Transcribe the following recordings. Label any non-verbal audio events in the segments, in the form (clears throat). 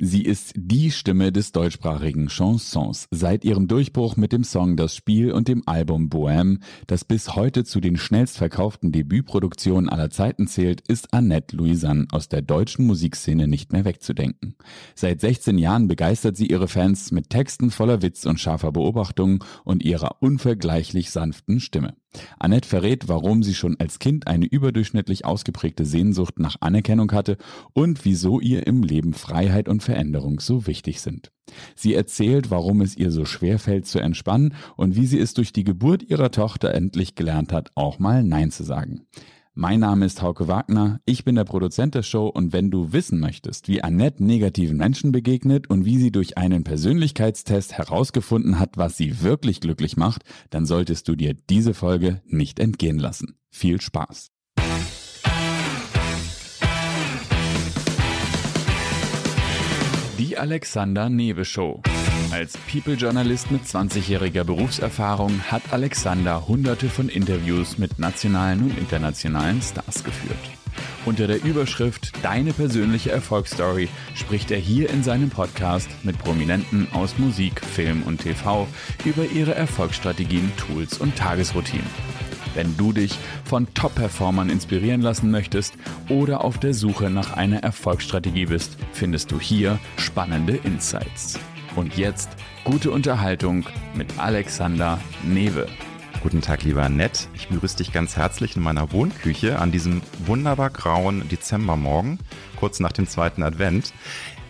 Sie ist die Stimme des deutschsprachigen Chansons. Seit ihrem Durchbruch mit dem Song Das Spiel und dem Album Bohème, das bis heute zu den schnellstverkauften Debütproduktionen aller Zeiten zählt, ist Annette Louisanne aus der deutschen Musikszene nicht mehr wegzudenken. Seit 16 Jahren begeistert sie ihre Fans mit Texten voller Witz und scharfer Beobachtung und ihrer unvergleichlich sanften Stimme. Annette verrät, warum sie schon als Kind eine überdurchschnittlich ausgeprägte Sehnsucht nach Anerkennung hatte und wieso ihr im Leben Freiheit und Veränderung so wichtig sind. Sie erzählt, warum es ihr so schwer fällt zu entspannen und wie sie es durch die Geburt ihrer Tochter endlich gelernt hat, auch mal Nein zu sagen. Mein Name ist Hauke Wagner, ich bin der Produzent der Show und wenn du wissen möchtest, wie Annette negativen Menschen begegnet und wie sie durch einen Persönlichkeitstest herausgefunden hat, was sie wirklich glücklich macht, dann solltest du dir diese Folge nicht entgehen lassen. Viel Spaß! Die Alexander Newe Show. Als People-Journalist mit 20-jähriger Berufserfahrung hat Alexander hunderte von Interviews mit nationalen und internationalen Stars geführt. Unter der Überschrift Deine persönliche Erfolgsstory spricht er hier in seinem Podcast mit Prominenten aus Musik, Film und TV über ihre Erfolgsstrategien, Tools und Tagesroutinen. Wenn du dich von Top-Performern inspirieren lassen möchtest oder auf der Suche nach einer Erfolgsstrategie bist, findest du hier spannende Insights. Und jetzt gute Unterhaltung mit Alexander Newe. Guten Tag, lieber Annette. Ich begrüße dich ganz herzlich in meiner Wohnküche an diesem wunderbar grauen Dezembermorgen, kurz nach dem zweiten Advent.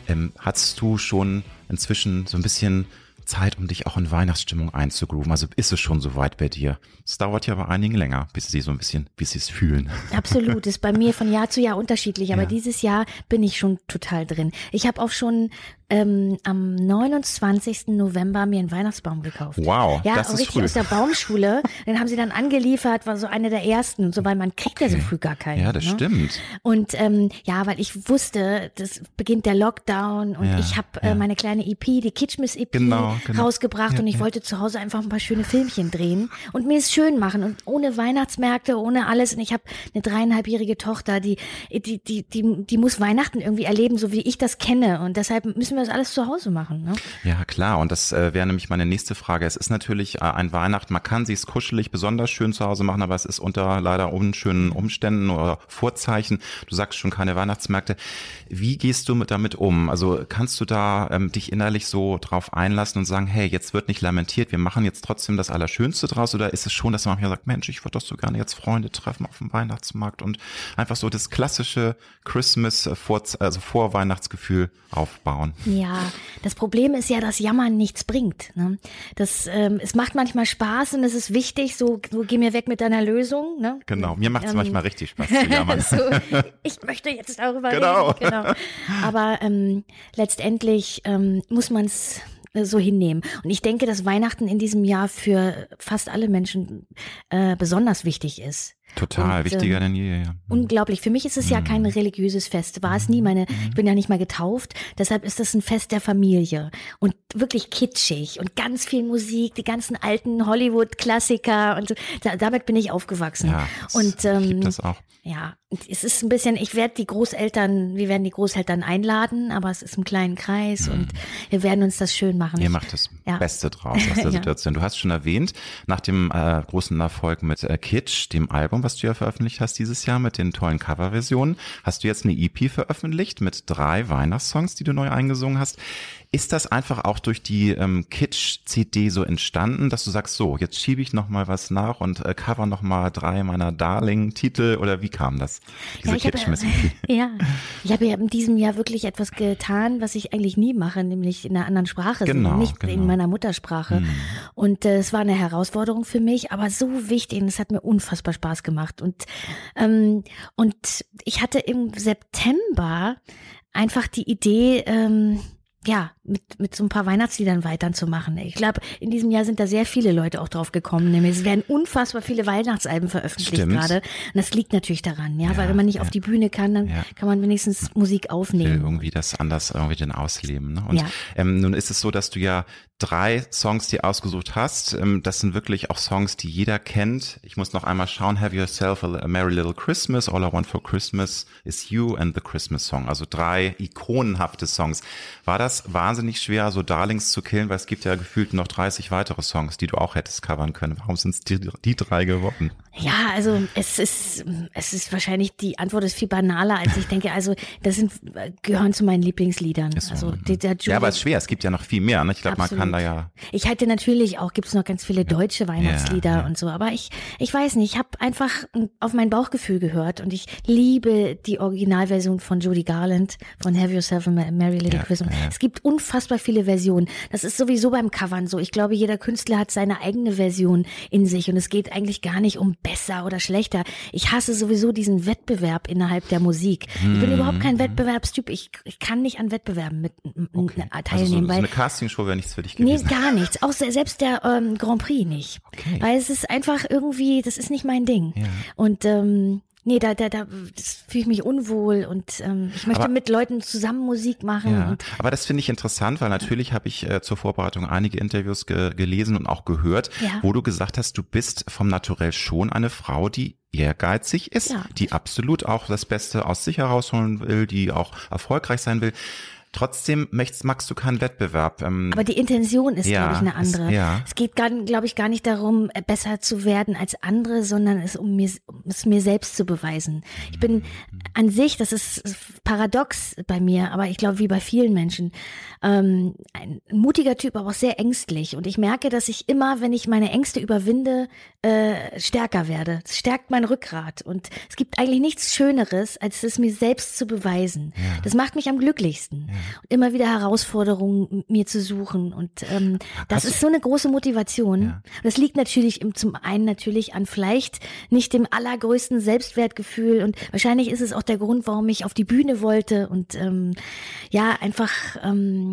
Ähm, hast du schon inzwischen so ein bisschen Zeit, um dich auch in Weihnachtsstimmung einzugrooven. Also ist es schon soweit bei dir. Es dauert ja bei einigen länger, bis sie so ein bisschen, bis sie es fühlen. Absolut, ist bei mir von Jahr zu Jahr unterschiedlich, aber ja. dieses Jahr bin ich schon total drin. Ich habe auch schon ähm, am 29. November mir einen Weihnachtsbaum gekauft. Wow, ja, das ist richtig früh. aus der Baumschule. Den haben sie dann angeliefert, war so eine der ersten, so weil man kriegt okay. ja so früh gar keinen. Ja, das ne? stimmt. Und ähm, ja, weil ich wusste, das beginnt der Lockdown und Ja, ich habe ja. äh, meine kleine EP, die Kitschmiss EP, Genau, genau. rausgebracht Ja, und ich wollte zu Hause einfach ein paar schöne Filmchen drehen und mir es schön machen und ohne Weihnachtsmärkte, ohne alles. Und ich habe eine dreieinhalbjährige Tochter, die, die, die, die, die muss Weihnachten irgendwie erleben, so wie ich das kenne. Und deshalb müssen wir das alles zu Hause machen. Ne? Ja, klar. Und das äh, wäre nämlich meine nächste Frage. Es ist natürlich äh, ein Weihnachten. Man kann sich's kuschelig besonders schön zu Hause machen, aber es ist unter leider unschönen Umständen oder Vorzeichen. Du sagst schon keine Weihnachtsmärkte. Wie gehst du mit damit um? Also kannst du da ähm, dich innerlich so drauf einlassen und sagen, hey, jetzt wird nicht lamentiert, wir machen jetzt trotzdem das Allerschönste draus? Oder ist es schon, dass man manchmal sagt, Mensch, ich würde doch so gerne jetzt Freunde treffen auf dem Weihnachtsmarkt und einfach so das klassische Christmas äh, vor, also Vorweihnachtsgefühl aufbauen? Ja, das Problem ist ja, dass Jammern nichts bringt. Ne? Das, ähm, es macht manchmal Spaß und es ist wichtig, so, so geh mir weg mit deiner Lösung. Ne? Genau, mir macht es Ähm, manchmal richtig Spaß zu jammern. (laughs) so, ich möchte jetzt darüber Genau. reden. Genau. Aber ähm, letztendlich ähm, muss man es so hinnehmen. Und ich denke, dass Weihnachten in diesem Jahr für fast alle Menschen äh, besonders wichtig ist. Total, Und, wichtiger ähm, denn je. Ja. Unglaublich. Für mich ist es ja kein Mhm. religiöses Fest. War es nie. Meine, ich bin ja nicht mal getauft. Deshalb ist es ein Fest der Familie. Und wirklich kitschig und ganz viel Musik, die ganzen alten Hollywood-Klassiker und so. Da, damit bin ich aufgewachsen. Ja, das- und ich ähm, lieb das auch. ja, es ist ein bisschen, ich werde die Großeltern, wir werden die Großeltern einladen, aber es ist im kleinen Kreis und wir werden uns das schön machen. Mhm. Ihr Ich- macht das Ja. Beste draus aus der (laughs) Ja. Situation. Du hast schon erwähnt, nach dem äh, großen Erfolg mit äh, Kitsch, dem Album, was du ja veröffentlicht hast dieses Jahr mit den tollen Coverversionen, hast du jetzt eine EP veröffentlicht mit drei Weihnachtssongs, die du neu eingesungen hast. Ist das einfach auch durch die ähm, Kitsch-CD so entstanden, dass du sagst, so, jetzt schiebe ich noch mal was nach und äh, cover noch mal drei meiner Darling-Titel oder wie kam das? Diese Ja, ich habe, (laughs) ja, ich habe ja in diesem Jahr wirklich etwas getan, was ich eigentlich nie mache, nämlich in einer anderen Sprache, Genau, nicht genau. in meiner Muttersprache. Mhm. Und äh, es war eine Herausforderung für mich, aber so wichtig und es hat mir unfassbar Spaß gemacht. Und, ähm, und ich hatte im September einfach die Idee, ähm, ja, mit, mit so ein paar Weihnachtsliedern weiterzumachen. Ich glaube, in diesem Jahr sind da sehr viele Leute auch drauf gekommen. Nämlich es werden unfassbar viele Weihnachtsalben veröffentlicht gerade. Und das liegt natürlich daran, ja, Ja, weil wenn man nicht ja. auf die Bühne kann, dann Ja. kann man wenigstens Musik will aufnehmen. irgendwie das anders irgendwie den ausleben. Ne? Und ähm, nun ist es so, dass du ja drei Songs dir ausgesucht hast. Ähm, das sind wirklich auch Songs, die jeder kennt. Ich muss noch einmal schauen. Have yourself a, a merry little Christmas. All I want for Christmas is you and the Christmas Song. Also drei ikonenhafte Songs. War das wahnsinnig schwer, so Darlings zu killen? Weil es gibt ja gefühlt noch 30 weitere Songs, die du auch hättest covern können. Warum sind es die, die drei geworden? Ja, also es ist, es ist wahrscheinlich, die Antwort ist viel banaler, als ich denke. Also das sind, gehören zu meinen Lieblingsliedern. So, also mhm. der, der Ja, aber es ist schwer. Es gibt ja noch viel mehr. Ne? Ich glaube, man kann da ja Ich halte natürlich auch, gibt es noch ganz viele deutsche Weihnachtslieder Ja, ja. und so, aber ich, ich weiß nicht, ich habe einfach auf mein Bauchgefühl gehört und ich liebe die Originalversion von Judy Garland von Have Yourself a Merry Little Ja, Christmas. Es gibt unfassbar viele Versionen. Das ist sowieso beim Covern so. Ich glaube, jeder Künstler hat seine eigene Version in sich und es geht eigentlich gar nicht um besser oder schlechter. Ich hasse sowieso diesen Wettbewerb innerhalb der Musik. Ich Mhm. bin überhaupt kein Wettbewerbstyp. Ich, ich kann nicht an Wettbewerben mit m- m- also so, teilnehmen, so eine Castingshow wäre nichts für dich Nee, gewesen. gar nichts. Auch se- selbst der ähm, Grand Prix nicht. Okay. Weil es ist einfach irgendwie, das ist nicht mein Ding. Ja. Und ähm, nee, da, da, da das fühle ich mich unwohl und ähm, ich möchte Aber- mit Leuten zusammen Musik machen. Ja, aber das finde ich interessant, weil natürlich habe ich äh, zur Vorbereitung einige Interviews ge gelesen und auch gehört, Ja. wo du gesagt hast, du bist vom Naturell schon eine Frau, die ehrgeizig ist, Ja. die absolut auch das Beste aus sich herausholen will, die auch erfolgreich sein will. Trotzdem möchtest, magst du keinen Wettbewerb. Ähm, aber die Intention ist, Ja, glaube ich, eine es- andere. ja. Es geht, glaube ich, gar nicht darum, äh, besser zu werden als andere, sondern es um mir, um es mir selbst zu beweisen. Ich bin an sich, das ist paradox bei mir, aber ich glaube, wie bei vielen Menschen, ähm, ein mutiger Typ, aber auch sehr ängstlich. Und ich merke, dass ich immer, wenn ich meine Ängste überwinde, äh, stärker werde. Es stärkt mein Rückgrat. Und es gibt eigentlich nichts Schöneres, als es mir selbst zu beweisen. Das macht mich am glücklichsten. Und immer wieder Herausforderungen mir zu suchen. Und ähm, das Hast ist so eine große Motivation. Ja. Das liegt natürlich im, zum einen natürlich an vielleicht nicht dem allergrößten Selbstwertgefühl. Und wahrscheinlich ist es auch der Grund, warum ich auf die Bühne wollte. Und ähm, ja, einfach ähm,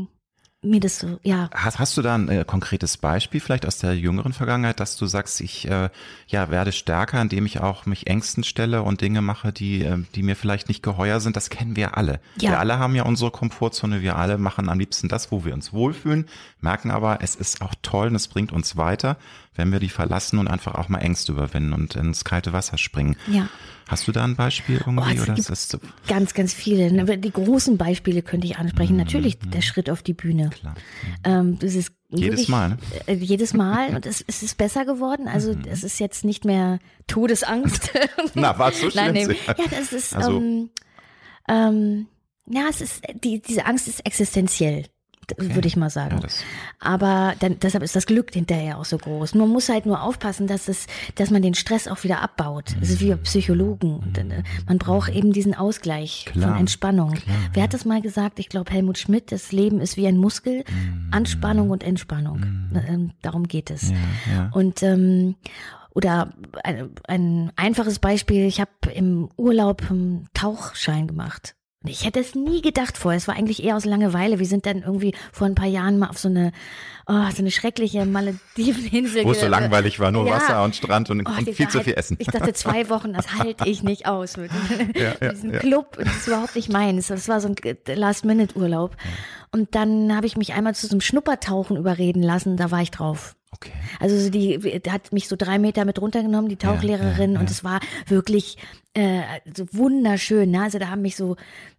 mir das so, ja. Hast, hast du da ein äh, konkretes Beispiel vielleicht aus der jüngeren Vergangenheit, dass du sagst, ich äh, ja werde stärker, indem ich auch mich Ängsten stelle und Dinge mache, die äh, die mir vielleicht nicht geheuer sind? Das kennen wir alle. Ja. Wir alle haben ja unsere Komfortzone. Wir alle machen am liebsten das, wo wir uns wohlfühlen, merken aber, es ist auch toll und es bringt uns weiter, wenn wir die verlassen und einfach auch mal Ängste überwinden und ins kalte Wasser springen. Ja. Hast du da ein Beispiel irgendwie Oh, oder ist das Ganz, ganz viele. Ne, Die großen Beispiele könnte ich ansprechen. Natürlich der Schritt auf die Bühne. Mhm. klar? Ähm, das ist Jedes wirklich, Mal, ne? Äh, jedes Mal. Und es, es ist besser geworden. Also Mhm. es ist jetzt nicht mehr Todesangst. (laughs) (laughs) Na, war es so schlimm? Nein. Ja, das ist, Also- ähm, ähm, ja, es ist, die, diese Angst ist existenziell, d- würde ich mal sagen. Ja, das- Aber dann, deshalb ist das Glück hinterher auch so groß. Man muss halt nur aufpassen, dass es, dass man den Stress auch wieder abbaut. Es ist wie Psychologen. Äh, man braucht eben diesen Ausgleich Klar, von Entspannung. klar, Wer hat das mal gesagt? Ich glaube Helmut Schmidt, das Leben ist wie ein Muskel. Anspannung und Entspannung. Ähm, Darum geht es. Ja, ja. Und ähm, oder ein, ein einfaches Beispiel, ich habe im Urlaub einen Tauchschein gemacht. Ich hätte es nie gedacht vorher. Es war eigentlich eher aus Langeweile. Wir sind dann irgendwie vor ein paar Jahren mal auf so eine, oh, so eine schreckliche Malediveninsel. Wo es so langweilig war, nur Ja. Wasser und Strand und, Oh, und viel zu viel Essen. Ich dachte, zwei Wochen, das halte ich nicht aus mit, (laughs) Ja, ja, (laughs) diesem ja. Club. Das ist überhaupt nicht meins. Das war so ein Last-Minute-Urlaub. Und dann habe ich mich einmal zu so einem Schnuppertauchen überreden lassen. Da war ich drauf. Okay. Also so die, die hat mich so drei Meter mit runtergenommen, die Tauchlehrerin, ja, ja. und es war wirklich äh, so wunderschön. Ne? Also da haben mich so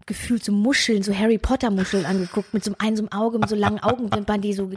gefühlt so Muscheln, so Harry Potter Muscheln angeguckt, mit so einem, so einem Auge, mit so langen Augenwimpern, die so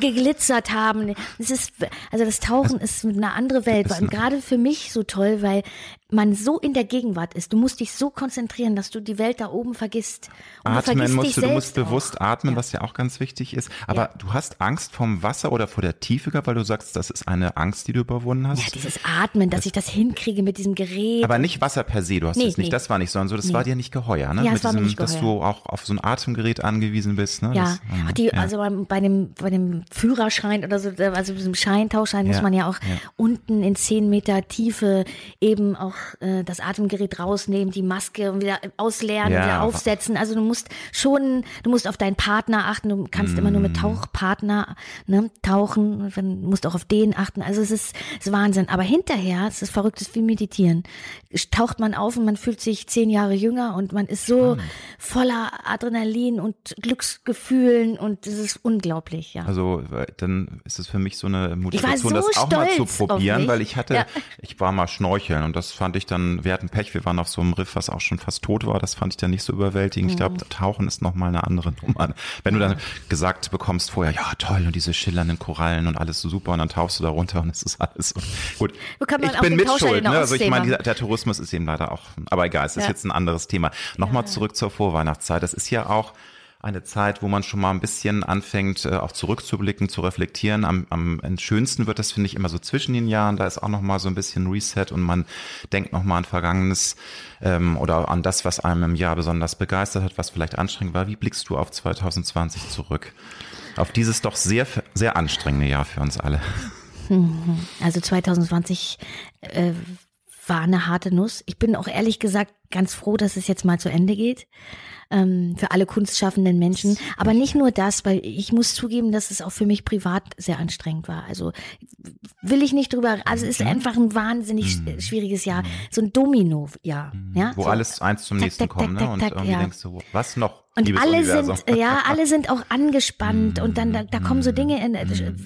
geglitzert haben. Es ist, also das Tauchen ist eine andere Welt. Und gerade für mich so toll, weil man so in der Gegenwart ist. Du musst dich so konzentrieren, dass du die Welt da oben vergisst. Und du Atmen vergisst musst dich du, du musst bewusst auch. atmen, Ja. was ja auch ganz wichtig ist. Aber du hast Angst vom Wasser oder vor der Tiefe gehabt, weil du sagst, das ist eine Angst, die du überwunden hast. Ja, dieses Atmen, dass ich das hinkriege mit diesem Gerät. aber nicht Wasser per se, du hast Nee, es nicht, nee. das war nicht, sondern so, das war dir nicht geheuer, ne? Ja, Mit es war diesem, dass du auch auf so ein Atemgerät angewiesen bist. Ne? Ja, das, Ach, die, ja. also bei dem, bei dem Führerschein oder so, also diesem Scheintauschschein ja. muss man ja auch ja. unten in zehn Meter Tiefe eben auch äh, das Atemgerät rausnehmen, die Maske und wieder ausleeren, wieder aufsetzen. Also du musst schon, du musst auf deinen Partner achten, du kannst mm. immer nur mit mm. Tauchpartner ne, tauchen, du musst auch auf den achten. Also es ist, es ist Wahnsinn. Aber hinterher, es ist verrückt, es ist wie meditieren. Taucht man auf und man fühlt sich zehn Jahre jünger und man ist so Spannend. voller Adrenalin und Glücksgefühlen und es ist unglaublich, ja. Also dann ist es für mich so eine Motivation, so das auch mal zu probieren, weil ich hatte, ja. ich war mal schnorcheln und das fand ich dann, wir hatten Pech, wir waren auf so einem Riff, was auch schon fast tot war, das fand ich dann nicht so überwältigend. Mhm. Ich glaube, Tauchen ist nochmal eine andere (laughs) Nummer. Wenn du dann gesagt bekommst vorher, ja toll und diese schillernden Korallen und alles so super und dann tauchst du da runter und es ist alles so. gut. Ich bin mit Schuld, ne? Also ich meine, der Tourismus ist eben leider auch, aber egal, es ist ja. jetzt ein anderes Thema. Nochmal ja. zurück zur Vorweihnachtszeit. Das ist ja auch eine Zeit, wo man schon mal ein bisschen anfängt, äh, auch zurückzublicken, zu reflektieren. Am, am schönsten wird das, finde ich, immer so zwischen den Jahren. Da ist auch noch mal so ein bisschen Reset und man denkt noch mal an Vergangenes ähm, oder an das, was einem im Jahr besonders begeistert hat, was vielleicht anstrengend war. Wie blickst du auf 2020 zurück? Auf dieses doch sehr, sehr anstrengende Jahr für uns alle. Also 2020 äh, war eine harte Nuss. Ich bin auch ehrlich gesagt ganz froh, dass es jetzt mal zu Ende geht ähm, für alle kunstschaffenden Menschen. Aber nicht nur das, weil ich muss zugeben, dass es auch für mich privat sehr anstrengend war. Also will ich nicht drüber, also es ist einfach ein wahnsinnig mhm. schwieriges Jahr, so ein Domino-Jahr. Mhm. Ja, Wo so, alles eins zum nächsten tak, kommt, tak, ne? Und irgendwie ja. denkst du, was noch? Und alle Universum. sind, ja, alle (laughs) sind auch angespannt und dann, da, da kommen so Dinge, in,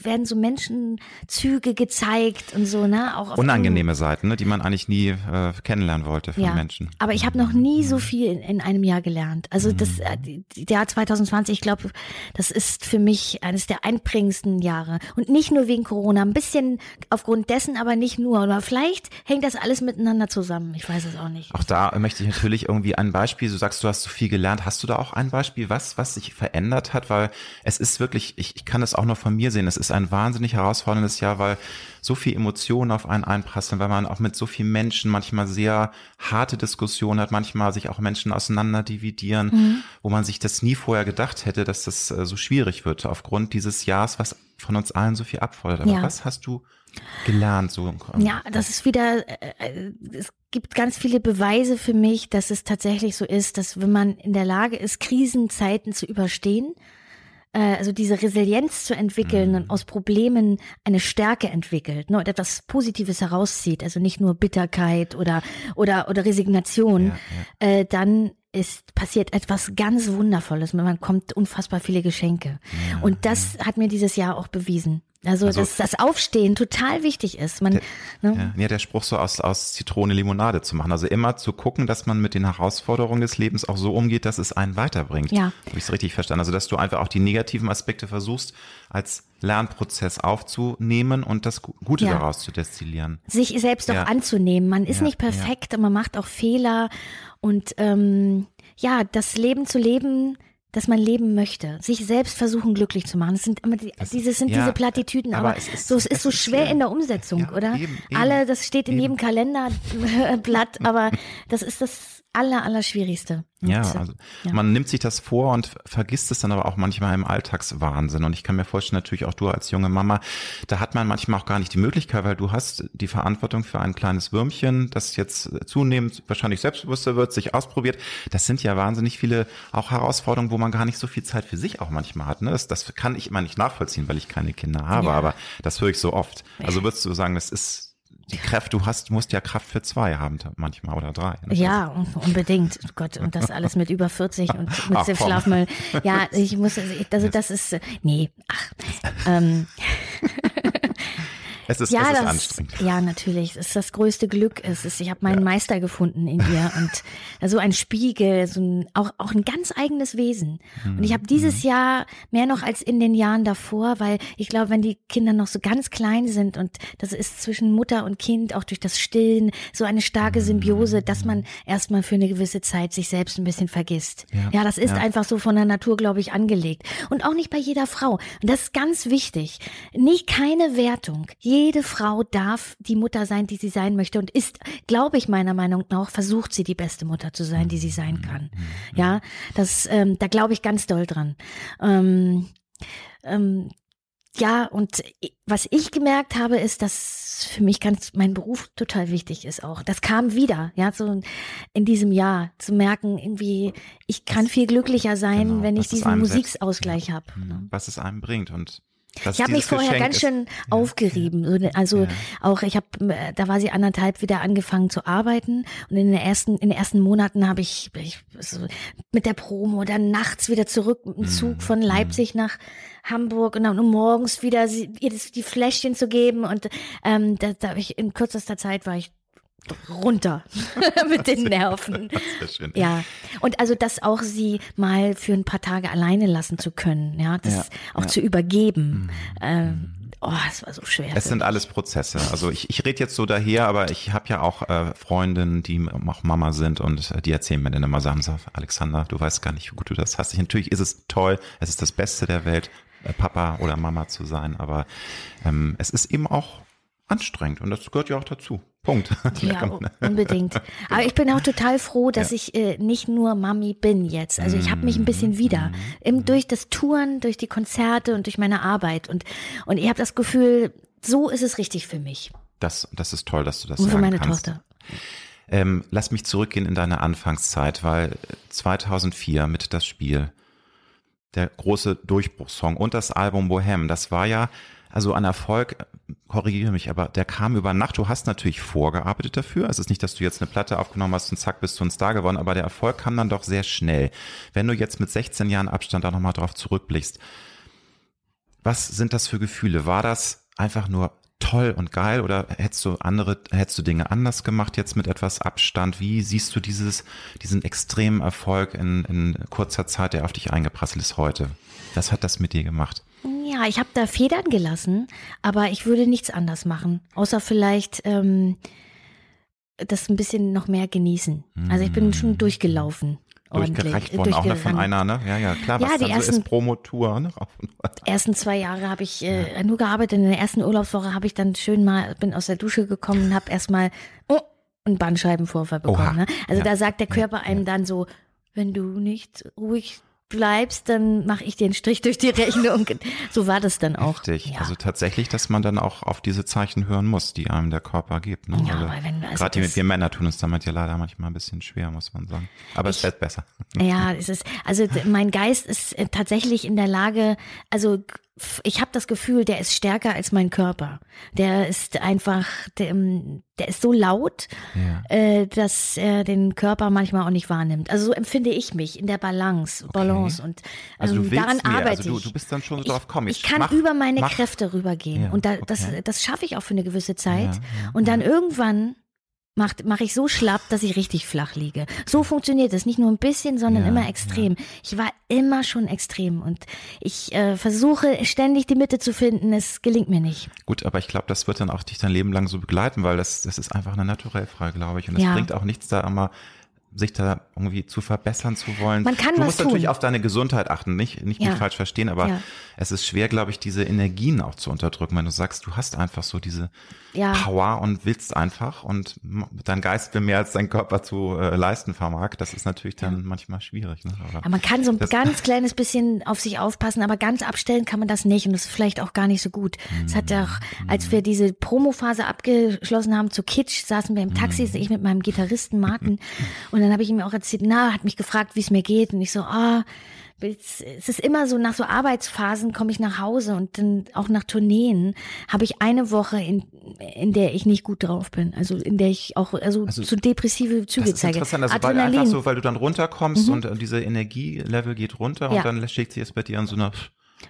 werden so Menschenzüge gezeigt und so, ne? Auch Unangenehme Seiten, ne? die man eigentlich nie äh, kennenlernen wollte von ja. Menschen. Aber ich habe noch nie so viel in, in einem Jahr gelernt. Also das äh, Jahr 2020, ich glaube, das ist für mich eines der einprägendsten Jahre. Und nicht nur wegen Corona, ein bisschen aufgrund dessen, aber nicht nur. Oder vielleicht hängt das alles miteinander zusammen. Ich weiß es auch nicht. Auch da möchte ich natürlich irgendwie ein Beispiel, du sagst, du hast so viel gelernt. Hast du da auch ein Beispiel, was, was sich verändert hat? Weil es ist wirklich, ich, ich kann es auch nur von mir sehen, es ist ein wahnsinnig herausforderndes Jahr, weil so viel Emotionen auf einen einprasseln, weil man auch mit so vielen Menschen manchmal sehr harte Diskussionen hat, manchmal sich auch Menschen auseinander dividieren, mhm. wo man sich das nie vorher gedacht hätte, dass das äh, so schwierig wird aufgrund dieses Jahres, was von uns allen so viel abfordert. Aber ja. was hast du gelernt? So ja, das ist wieder, äh, äh, es gibt ganz viele Beweise für mich, dass es tatsächlich so ist, dass wenn man in der Lage ist, Krisenzeiten zu überstehen, äh, also diese Resilienz zu entwickeln mhm. und aus Problemen eine Stärke entwickelt ne, und etwas Positives herauszieht, also nicht nur Bitterkeit oder oder oder Resignation, ja, ja. Äh, dann ist passiert etwas ganz Wundervolles. Man kommt unfassbar viele Geschenke. Ja, und das hat mir dieses Jahr auch bewiesen. Also, also dass das Aufstehen total wichtig ist. Man, der, ne? ja, der Spruch so aus, aus Zitrone Limonade zu machen. Also immer zu gucken, dass man mit den Herausforderungen des Lebens auch so umgeht, dass es einen weiterbringt. Ja. Habe ich es richtig verstanden? Also dass du einfach auch die negativen Aspekte versuchst, als Lernprozess aufzunehmen und das Gute ja. daraus zu destillieren. Sich selbst ja. auch anzunehmen. Man ist nicht perfekt und man macht auch Fehler. Und ähm, ja, das Leben zu leben dass man leben möchte, sich selbst versuchen glücklich zu machen. Das sind immer die, das, diese sind ja, diese Plattitüden, aber, aber es ist, so es ist so schwer ist, in der Umsetzung, ja, oder? Eben, eben, Alle, das steht in eben. jedem Kalenderblatt, aber (laughs) das ist das aller, aller Schwierigste. Ja, also ja. man nimmt sich das vor und vergisst es dann aber auch manchmal im Alltagswahnsinn. Und ich kann mir vorstellen, natürlich auch du als junge Mama, da hat man manchmal auch gar nicht die Möglichkeit, weil du hast die Verantwortung für ein kleines Würmchen, das jetzt zunehmend wahrscheinlich selbstbewusster wird, sich ausprobiert. Das sind ja wahnsinnig viele auch Herausforderungen, wo man gar nicht so viel Zeit für sich auch manchmal hat. Ne? Das, das kann ich immer nicht nachvollziehen, weil ich keine Kinder habe, ja. aber das höre ich so oft. Also würdest du sagen, das ist die Kraft, du hast, musst ja Kraft für zwei haben manchmal oder drei. Ne? Ja, unbedingt. Oh Gott, und das alles mit über 40 und mit dem Schlafmüll. Ja, ich muss, also das ist, nee, ach, ähm. Es ist, ja, es ist das, anstrengend. Ja, natürlich. Es ist das größte Glück. Es ist, ich habe meinen ja. Meister gefunden in ihr (laughs) und so also ein Spiegel, so ein, auch, auch ein ganz eigenes Wesen. Und ich habe dieses mhm. Jahr mehr noch als in den Jahren davor, weil ich glaube, wenn die Kinder noch so ganz klein sind und das ist zwischen Mutter und Kind auch durch das Stillen so eine starke Symbiose, dass man erstmal für eine gewisse Zeit sich selbst ein bisschen vergisst. Ja, ja das ist ja. einfach so von der Natur, glaube ich, angelegt. Und auch nicht bei jeder Frau. Und das ist ganz wichtig. Nicht keine Wertung. Jede jede Frau darf die Mutter sein, die sie sein möchte und ist, glaube ich meiner Meinung nach, versucht sie die beste Mutter zu sein, die sie sein Mhm. kann. Ja, das, ähm, da glaube ich ganz doll dran. Ähm, ähm, ja, und was ich gemerkt habe, ist, dass für mich ganz mein Beruf total wichtig ist auch. Das kam wieder, ja, so in diesem Jahr zu merken, irgendwie, ich kann viel glücklicher sein, Genau, wenn ich diesen Musikausgleich habe. Mhm. Was es einem bringt und Ich habe mich vorher Geschenk ganz ist. schön aufgerieben. So, ne, Also Ja. auch ich habe, da war sie anderthalb wieder angefangen zu arbeiten und in den ersten in den ersten Monaten habe ich, ich so mit der Promo dann nachts wieder zurück mit dem Mhm. Zug von Leipzig nach Hamburg und dann um morgens wieder sie, ihr das, die Fläschchen zu geben und ähm, da, da ich in kürzester Zeit war ich runter (laughs) mit den Nerven. (laughs) Sehr schön. Ja, und also das auch sie mal für ein paar Tage alleine lassen zu können, ja, das Ja, auch ja. zu übergeben. Ähm, oh, es war so schwer. Es sind mich. alles Prozesse. Also ich, ich rede jetzt so daher, aber ich habe ja auch äh, Freundinnen, die auch Mama sind und äh, die erzählen mir dann immer, sagen so, Alexander, du weißt gar nicht, wie gut du das hast. Ich, natürlich ist es toll, es ist das Beste der Welt, äh, Papa oder Mama zu sein, aber ähm, es ist eben auch anstrengend und das gehört ja auch dazu. Punkt. (laughs) Ja, un- unbedingt. (laughs) Aber ich bin auch total froh, dass ich äh, nicht nur Mami bin jetzt. Also ich habe mich ein bisschen wieder. Im, durch das Touren, durch die Konzerte und durch meine Arbeit. Und, und ich habe das Gefühl, so ist es richtig für mich. Das, das ist toll, dass du das Und für meine kannst. Tochter. Ähm, lass mich zurückgehen in deine Anfangszeit, weil 2004 mit das Spiel, der große Durchbruchssong und das Album Bohem, das war ja also ein Erfolg, korrigiere mich, aber der kam über Nacht. Du hast natürlich vorgearbeitet dafür. Es ist nicht, dass du jetzt eine Platte aufgenommen hast und zack, bist du ein Star geworden, aber der Erfolg kam dann doch sehr schnell. Wenn du jetzt mit 16 Jahren Abstand da nochmal drauf zurückblickst, was sind das für Gefühle? War das einfach nur toll und geil oder hättest du andere, hättest du Dinge anders gemacht jetzt mit etwas Abstand? Wie siehst du dieses, diesen extremen Erfolg in, in kurzer Zeit, der auf dich eingeprasselt ist heute? Was hat das mit dir gemacht? Ja, ich habe da Federn gelassen, aber ich würde nichts anders machen, außer vielleicht ähm, das ein bisschen noch mehr genießen. Also ich bin schon durchgelaufen. Durchgereicht worden, auch ne, von einer, ne? Ja, ja, klar, Ja, was die dann so ersten- ist, Promotour, ne? (laughs) Ersten zwei Jahre habe ich äh, nur gearbeitet. In der ersten Urlaubswoche habe ich dann schön mal, bin aus der Dusche gekommen und habe erstmal oh, einen Bandscheibenvorfall bekommen. Oha. Ne? Also Ja. da sagt der Körper einem dann so, wenn du nicht ruhig bleibst, dann mache ich dir einen Strich durch die Rechnung. (laughs) so war das dann auch. Heftig. Ja. Also tatsächlich, dass man dann auch auf diese Zeichen hören muss, die einem der Körper gibt. Ne? Ja, Also aber wenn- also Gerade die das- mit wir Männer tun es damit ja leider manchmal ein bisschen schwer, muss man sagen. Aber es wird besser. Ja, es ist, also mein Geist ist äh, tatsächlich in der Lage, also ich habe das Gefühl, der ist stärker als mein Körper. Der ist einfach, der, ähm, der ist so laut, Ja. äh, dass er den Körper manchmal auch nicht wahrnimmt. Also so empfinde ich mich in der Balance, Balance und Also du ähm, willst daran mehr, arbeite also du, ich. du bist dann schon so ich, drauf, komm, ich jetzt kann mach, über meine mach. Kräfte rübergehen Ja, und da, das, okay. das schaffe ich auch für eine gewisse Zeit. Ja, und dann irgendwann mache mach ich so schlapp, dass ich richtig flach liege. So funktioniert es, nicht nur ein bisschen, sondern Ja, immer extrem. Ich war immer schon extrem und ich äh, versuche ständig die Mitte zu finden. Es gelingt mir nicht. Gut, aber ich glaube, das wird dann auch dich dein Leben lang so begleiten, weil das, das ist einfach eine Naturellfrage, glaube ich. Und es Ja. bringt auch nichts da immer sich da irgendwie zu verbessern zu wollen. Man kann du musst natürlich tun. auf deine Gesundheit achten, nicht, nicht Ja. mich falsch verstehen, aber Ja. es ist schwer, glaube ich, diese Energien auch zu unterdrücken, wenn du sagst, du hast einfach so diese Ja. Power und willst einfach und dein Geist will mehr als dein Körper zu äh, leisten vermag. Das ist natürlich dann manchmal schwierig. Ne? Aber man kann so ein ganz kleines bisschen auf sich aufpassen, aber ganz abstellen kann man das nicht und das ist vielleicht auch gar nicht so gut. Es hat ja auch, als wir diese Promophase abgeschlossen haben zu Kitsch, saßen wir im Taxi, ich mit meinem Gitarristen Martin und (laughs) dann habe ich ihm auch erzählt, na, hat mich gefragt, wie es mir geht und ich so, ah, es es ist immer so, nach so Arbeitsphasen komme ich nach Hause und dann auch nach Tourneen habe ich eine Woche, in, in der ich nicht gut drauf bin. Also in der ich auch, also, Also, so depressive Züge das ist zeige. interessant, also weil einfach so, weil du dann runterkommst und äh, diese Energielevel geht runter Mhm. Ja. und dann schlägt sich es bei dir an so einer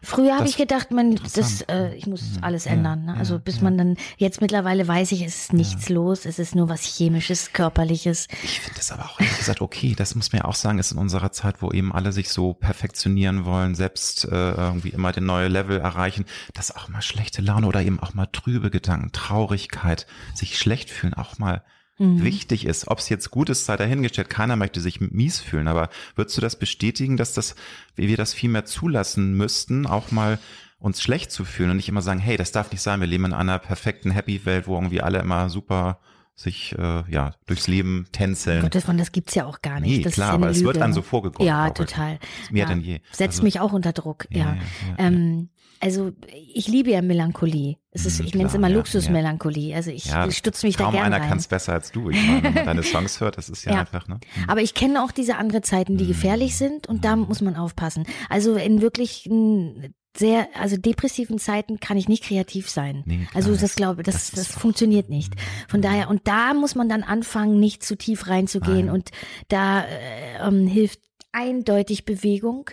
Früher habe ich gedacht, man, das, äh, ich muss alles Ja, ändern. Ne? Also ja, bis ja. man dann, jetzt mittlerweile weiß ich, es ist nichts los, es ist nur was Chemisches, Körperliches. Ich finde das aber auch ehrlich gesagt okay. Das muss man ja auch sagen, ist in unserer Zeit, wo eben alle sich so perfektionieren wollen, selbst äh, irgendwie immer den neue Level erreichen, dass auch mal schlechte Laune oder eben auch mal trübe Gedanken, Traurigkeit, sich schlecht fühlen, auch mal Mhm. wichtig ist. Ob es jetzt gut ist, sei dahingestellt. Keiner möchte sich mies fühlen. Aber würdest du das bestätigen, dass das, wie wir das viel mehr zulassen müssten, auch mal uns schlecht zu fühlen und nicht immer sagen, hey, das darf nicht sein, wir leben in einer perfekten Happy-Welt, wo irgendwie alle immer super sich äh, ja durchs Leben tänzeln. Gottes Willen, das gibt's ja auch gar nicht. Nee, das klar, aber es wird dann so vorgekommen. Ja, total. Mehr ja. denn je. Setzt Also- mich auch unter Druck, ja. Ja, ja, ja, ähm, also ich liebe ja Melancholie. Es ist, Mhm, ich nenne es immer ja, Luxusmelancholie. Also ich Ja, stütze mich da Kaum gerne einer rein. kann es besser als du. Ich meine, wenn man deine (laughs) Songs hört, das ist ja, Ja. einfach, ne? Aber ich kenne auch diese andere Zeiten, die gefährlich sind und da muss man aufpassen. Also in wirklich sehr, also depressiven Zeiten kann ich nicht kreativ sein. Nee, klar, also das glaube, das, das das, funktioniert nicht. Von daher, und da muss man dann anfangen, nicht zu tief reinzugehen Nein. und da äh, ähm, hilft eindeutig Bewegung,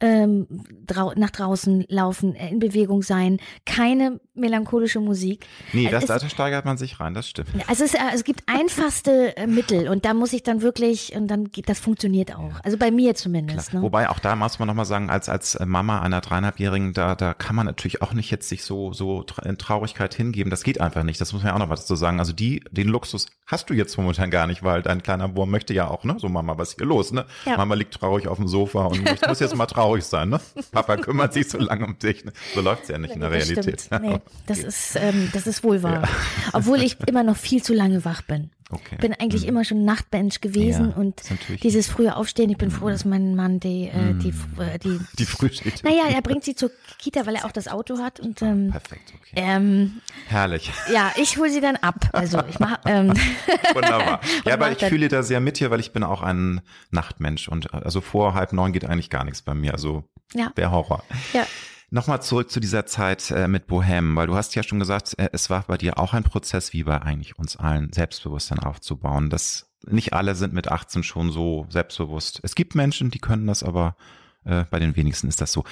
ähm, drau nach draußen laufen, äh, in Bewegung sein, keine melancholische Musik. Nee, das, Es- da steigert man sich rein, das stimmt. Also es, äh, es gibt einfachste äh, Mittel und da muss ich dann wirklich, und dann geht, das funktioniert auch. Also bei mir zumindest. Ne? Wobei auch da muss man nochmal sagen, als, als äh, Mama einer dreieinhalbjährigen, da, da kann man natürlich auch nicht jetzt sich so, so in Traurigkeit hingeben. Das geht einfach nicht. Das muss man ja auch noch was dazu sagen. Also die, den Luxus hast du jetzt momentan gar nicht, weil dein kleiner Wurm möchte ja auch, ne? So Mama, was ist hier los, ne? Ja. Mama liegt traurig auf dem Sofa und ich muss jetzt mal traurig sein, ne? Papa kümmert sich so lange um dich. Ne? So läuft's ja nicht in der Realität. Stimmt. Nee, das ist, ähm, das ist wohl wahr. (laughs) Obwohl ich immer noch viel zu lange wach bin. Okay. Bin eigentlich immer schon Nachtmensch gewesen Ja, und dieses frühe Aufstehen, ich bin froh, dass mein Mann die, äh, die, äh, die, (laughs) Die Frühschicht. naja, er bringt sie zur Kita, weil er auch das Auto hat und ähm, Perfekt, okay. ähm, Herrlich. ja, ich hole sie dann ab. Also ich mache ähm, (laughs) Wunderbar. Ja, aber ich fühle da sehr mit hier, weil ich bin auch ein Nachtmensch und äh, also vor halb neun geht eigentlich gar nichts bei mir. Also Ja. wäre Horror. ja. Nochmal zurück zu dieser Zeit äh, mit Bohem, weil du hast ja schon gesagt, äh, es war bei dir auch ein Prozess, wie bei eigentlich uns allen, Selbstbewusstsein aufzubauen. Das nicht alle sind mit 18 schon so selbstbewusst. Es gibt Menschen, die können das, aber äh, bei den wenigsten ist das so.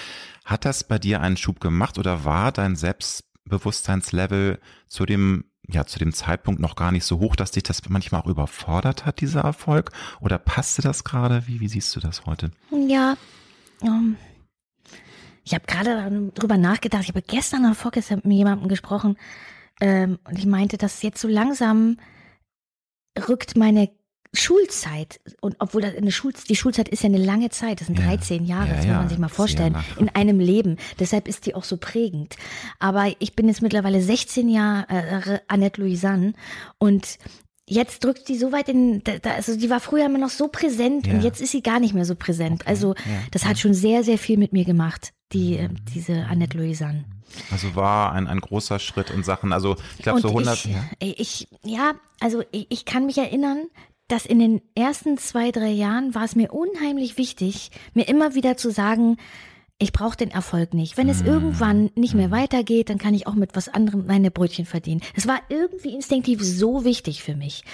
Hat das bei dir einen Schub gemacht oder war dein Selbstbewusstseinslevel zu dem ja, zu dem Zeitpunkt noch gar nicht so hoch, dass dich das manchmal auch überfordert hat, dieser Erfolg? Oder passte das gerade? Wie, wie siehst du das heute? Ja, ähm, ich habe gerade drüber nachgedacht. Ich habe gestern oder vorgestern mit jemandem gesprochen ähm, und ich meinte, dass jetzt so langsam rückt meine Schulzeit und obwohl das eine Schul die Schulzeit ist ja eine lange Zeit, das sind Ja. 13 Jahre, Ja, das muss man sich mal vorstellen, in einem Leben. Deshalb ist die auch so prägend. Aber ich bin jetzt mittlerweile 16 Jahre Annette Louisanne und Jetzt drückt die so weit in, da, also die war früher immer noch so präsent Ja. und jetzt ist sie gar nicht mehr so präsent. Okay, Also ja, das hat schon sehr, sehr viel mit mir gemacht, die, äh, diese Annette Louisanne. Also war ein, ein großer Schritt in Sachen, also ich glaube so 100, ich, ja. ich, ja, also ich, ich kann mich erinnern, dass in den ersten zwei, drei Jahren war es mir unheimlich wichtig, mir immer wieder zu sagen, ich brauche den Erfolg nicht. Wenn es Mhm. irgendwann nicht mehr weitergeht, dann kann ich auch mit was anderem meine Brötchen verdienen. Es war irgendwie instinktiv so wichtig für mich.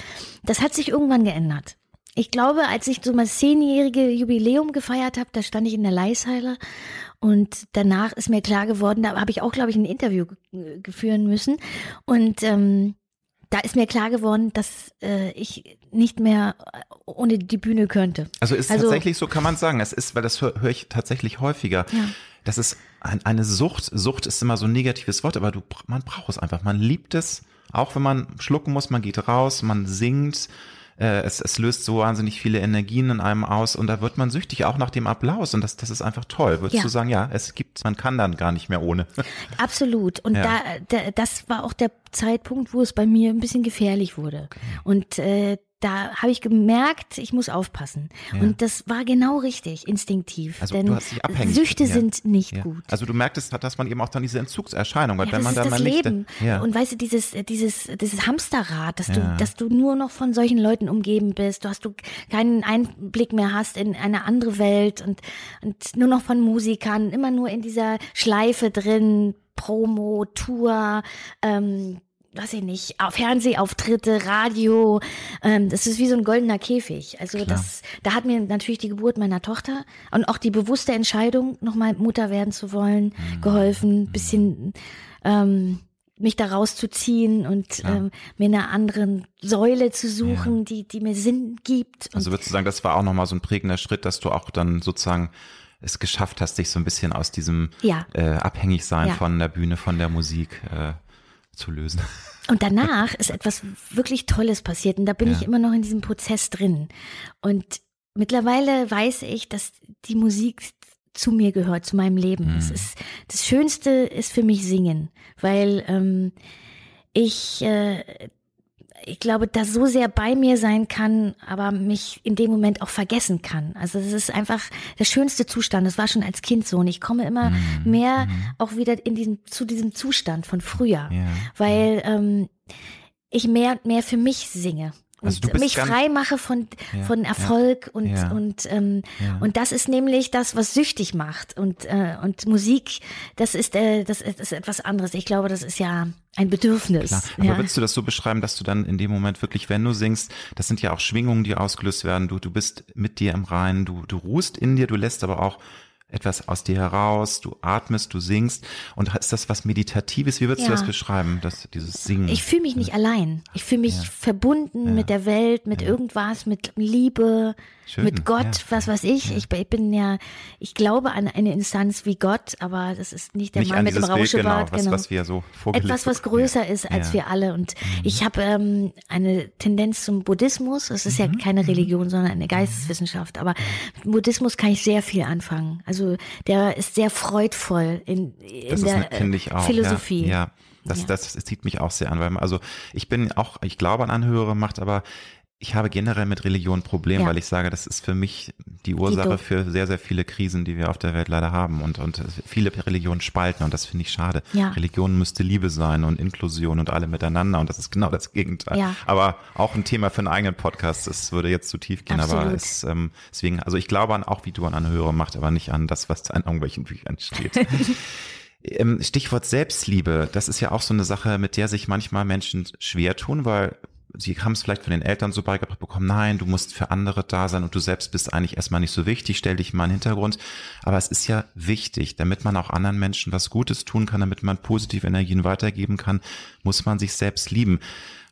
Das hat sich irgendwann geändert. Ich glaube, als ich so mein zehnjährige Jubiläum gefeiert habe, da stand ich in der Leisheiler und danach ist mir klar geworden, da habe ich auch, glaube ich, ein Interview ge- geführen müssen und ähm, da ist mir klar geworden, dass äh, ich nicht mehr äh, ohne die Bühne könnte. Also ist Also- tatsächlich so, kann man sagen. Es ist, weil das höre hör ich tatsächlich häufiger. Ja. Das ist ein, eine Sucht. Sucht ist immer so ein negatives Wort, aber du, man braucht es einfach. Man liebt es, auch wenn man schlucken muss, man geht raus, man singt. Äh, es, es löst so wahnsinnig viele Energien in einem aus und da wird man süchtig, auch nach dem Applaus. Und das, das ist einfach toll. Würdest Ja. du sagen, ja, es gibt, man kann dann gar nicht mehr ohne. (laughs) Absolut. Und Ja. da, da, das war auch der Zeitpunkt, wo es bei mir ein bisschen gefährlich wurde. Und äh, da habe ich gemerkt, ich muss aufpassen. Ja. Und das war genau richtig, instinktiv. Also denn du hast dich abhängig. Süchte ja. sind nicht ja. gut. Also du merktest, dass man eben auch dann diese Entzugserscheinung hat, wenn das man das mal nicht. Leben. Ja. Und weißt du, dieses, dieses, dieses Hamsterrad, dass du, dass du nur noch von solchen Leuten umgeben bist, du hast du keinen Einblick mehr hast in eine andere Welt und, und nur noch von Musikern, immer nur in dieser Schleife drin, Promo, Tour, ähm, weiß ich nicht, auf Fernsehauftritte, Radio, ähm, das ist wie so ein goldener Käfig. Also Klar. das, da hat mir natürlich die Geburt meiner Tochter und auch die bewusste Entscheidung, nochmal Mutter werden zu wollen, Mhm. geholfen, bisschen ähm, mich da rauszuziehen und Klar. ähm, mir eine andere Säule zu suchen, die, die mir Sinn gibt. Also würdest du sagen, das war auch nochmal so ein prägender Schritt, dass du auch dann sozusagen es geschafft hast, dich so ein bisschen aus diesem Ja. äh, Abhängigsein Ja. von der Bühne, von der Musik äh, zu lösen. Und danach ist etwas wirklich Tolles passiert und da bin Ja. ich immer noch in diesem Prozess drin. Und mittlerweile weiß ich, dass die Musik zu mir gehört, zu meinem Leben. Mhm. Es ist, das Schönste ist für mich Singen, weil ähm, ich, äh, ich glaube, da so sehr bei mir sein kann, aber mich in dem Moment auch vergessen kann. Also das ist einfach der schönste Zustand. Das war schon als Kind so. Und ich komme immer Mhm. mehr Mhm. auch wieder in diesen, zu diesem Zustand von früher, Ja. weil ähm, ich mehr und mehr für mich singe. Also und mich frei mache von, Ja, von Erfolg und, ja. und, ähm, Ja. und das ist nämlich das, was süchtig macht. Und, äh, und Musik, das ist, äh, das ist, etwas anderes. Ich glaube, das ist ja ein Bedürfnis. Klar. Aber ja. würdest du das so beschreiben, dass du dann in dem Moment wirklich, wenn du singst, das sind ja auch Schwingungen, die ausgelöst werden, du, du bist mit dir im Reinen, du, du ruhst in dir, du lässt aber auch etwas aus dir heraus, du atmest, du singst. Und ist das was Meditatives? Wie würdest du Ja. das beschreiben, das, dieses Singen? Ich fühle mich nicht allein. Ich fühle mich verbunden mit der Welt, mit irgendwas, mit Liebe, Schön, mit Gott, ja. was weiß ich. ich. Ich bin ja, ich glaube an eine Instanz wie Gott, aber das ist nicht der Nicht Mann an mit dem Bild, genau, Rauschebart. was, was wir so Etwas, was größer ist als Ja. Mhm. wir alle. Und ich habe ähm, eine Tendenz zum Buddhismus. Es ist Mhm. ja keine Religion, sondern eine Geisteswissenschaft. Aber mit Buddhismus kann ich sehr viel anfangen. Also der ist sehr freudvoll in, in Das ist der finde ich auch. Philosophie. Ja, ja. Das, Ja. das zieht mich auch sehr an, weil man- also ich bin auch, ich glaube an Anhörer macht, aber ich habe generell mit Religion ein Problem, Ja. weil ich sage, das ist für mich die Ursache Dito. für sehr, sehr viele Krisen, die wir auf der Welt leider haben und, und viele Religionen spalten und das finde ich schade. Ja. Religion müsste Liebe sein und Inklusion und alle miteinander und das ist genau das Gegenteil. Ja. Aber auch ein Thema für einen eigenen Podcast, das würde jetzt zu tief gehen, aber Absolut. es, ähm, deswegen, also ich glaube an auch, wie du an Anhörer macht, aber nicht an das, was an irgendwelchen Büchern steht. (laughs) Ähm, Stichwort Selbstliebe, das ist ja auch so eine Sache, mit der sich manchmal Menschen schwer tun, weil sie haben es vielleicht von den Eltern so beigebracht bekommen, nein, du musst für andere da sein und du selbst bist eigentlich erstmal nicht so wichtig, stell dich mal in den Hintergrund. Aber es ist ja wichtig, damit man auch anderen Menschen was Gutes tun kann, damit man positive Energien weitergeben kann, muss man sich selbst lieben.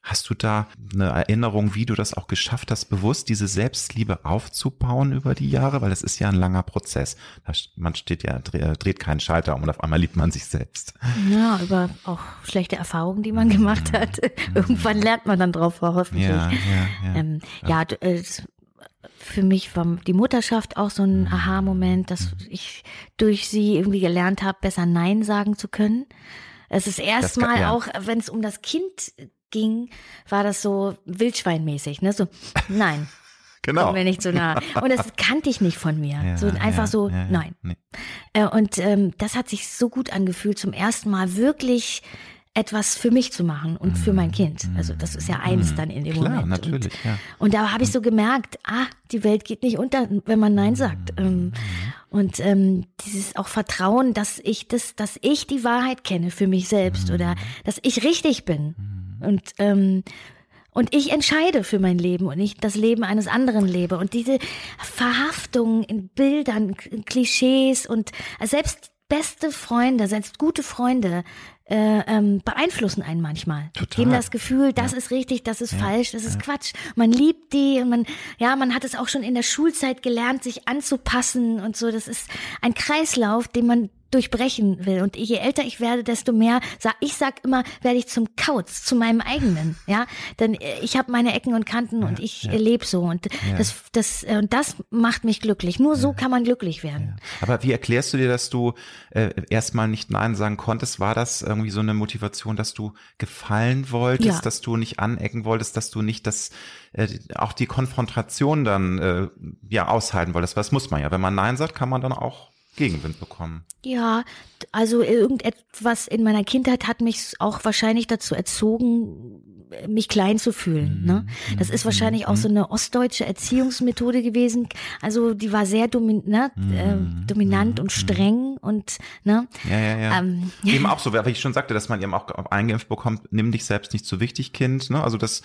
Hast du da eine Erinnerung, wie du das auch geschafft hast, bewusst diese Selbstliebe aufzubauen über die Jahre? Weil das ist ja ein langer Prozess. Man steht ja, dre- dreht keinen Schalter um und auf einmal liebt man sich selbst. Ja, über auch schlechte Erfahrungen, die man gemacht hat. (laughs) Irgendwann lernt man dann drauf, hoffentlich. Mhm. Ja, ja, ja. Ähm, ja, d- äh, für mich war die Mutterschaft auch so ein Mhm. Aha-Moment, dass ich durch sie irgendwie gelernt habe, besser Nein sagen zu können. Es ist erstmal ja. auch, wenn es um das Kind ging, war das so wildschweinmäßig, ne? So, nein, (laughs) Genau. komm mir nicht so nah. Und das kannte ich nicht von mir. Ja, so einfach ja, so, ja, nein. Nee. Äh, Und ähm, das hat sich so gut angefühlt, zum ersten Mal wirklich etwas für mich zu machen und für mein Kind. Also das ist ja eins dann in dem. Klar, Moment. natürlich, und, ja. und da habe ich so gemerkt, ah, die Welt geht nicht unter, wenn man Nein sagt. Ähm, und ähm, dieses auch Vertrauen, dass ich das, dass ich die Wahrheit kenne für mich selbst oder dass ich richtig bin. Und ähm, und ich entscheide für mein Leben und nicht das Leben eines anderen lebe. Und diese Verhaftung in Bildern, in Klischees und selbst beste Freunde, selbst gute Freunde äh, ähm, beeinflussen einen manchmal. Total. Geben das Gefühl, das ist richtig, das ist falsch, das ist Quatsch. Man liebt die und man, ja, man hat es auch schon in der Schulzeit gelernt, sich anzupassen und so. Das ist ein Kreislauf, den man durchbrechen will. Und je älter ich werde, desto mehr, sag, ich sag immer, werde ich zum Kauz, zu meinem eigenen, (laughs) ja. Denn äh, ich habe meine Ecken und Kanten und ich ja. lebe so und das, das, äh, und das macht mich glücklich. Nur so kann man glücklich werden. Aber wie erklärst du dir, dass du äh, erstmal nicht Nein sagen konntest? War das irgendwie so eine Motivation, dass du gefallen wolltest, Ja. dass du nicht anecken wolltest, dass du nicht das äh, auch die Konfrontation dann äh, ja aushalten wolltest? Was muss man ja? Wenn man Nein sagt, kann man dann auch Gegenwind bekommen. Ja, also irgendetwas in meiner Kindheit hat mich auch wahrscheinlich dazu erzogen, mich klein zu fühlen. Ne? Das ist wahrscheinlich auch so eine ostdeutsche Erziehungsmethode gewesen. Also die war sehr domin ne, äh, dominant und streng und ne. Ja, ja, ja. Ähm, (laughs) Eben auch so, wie ich schon sagte, dass man eben auch eingeimpft bekommt, nimm dich selbst nicht zu wichtig, Kind. Ne? Also das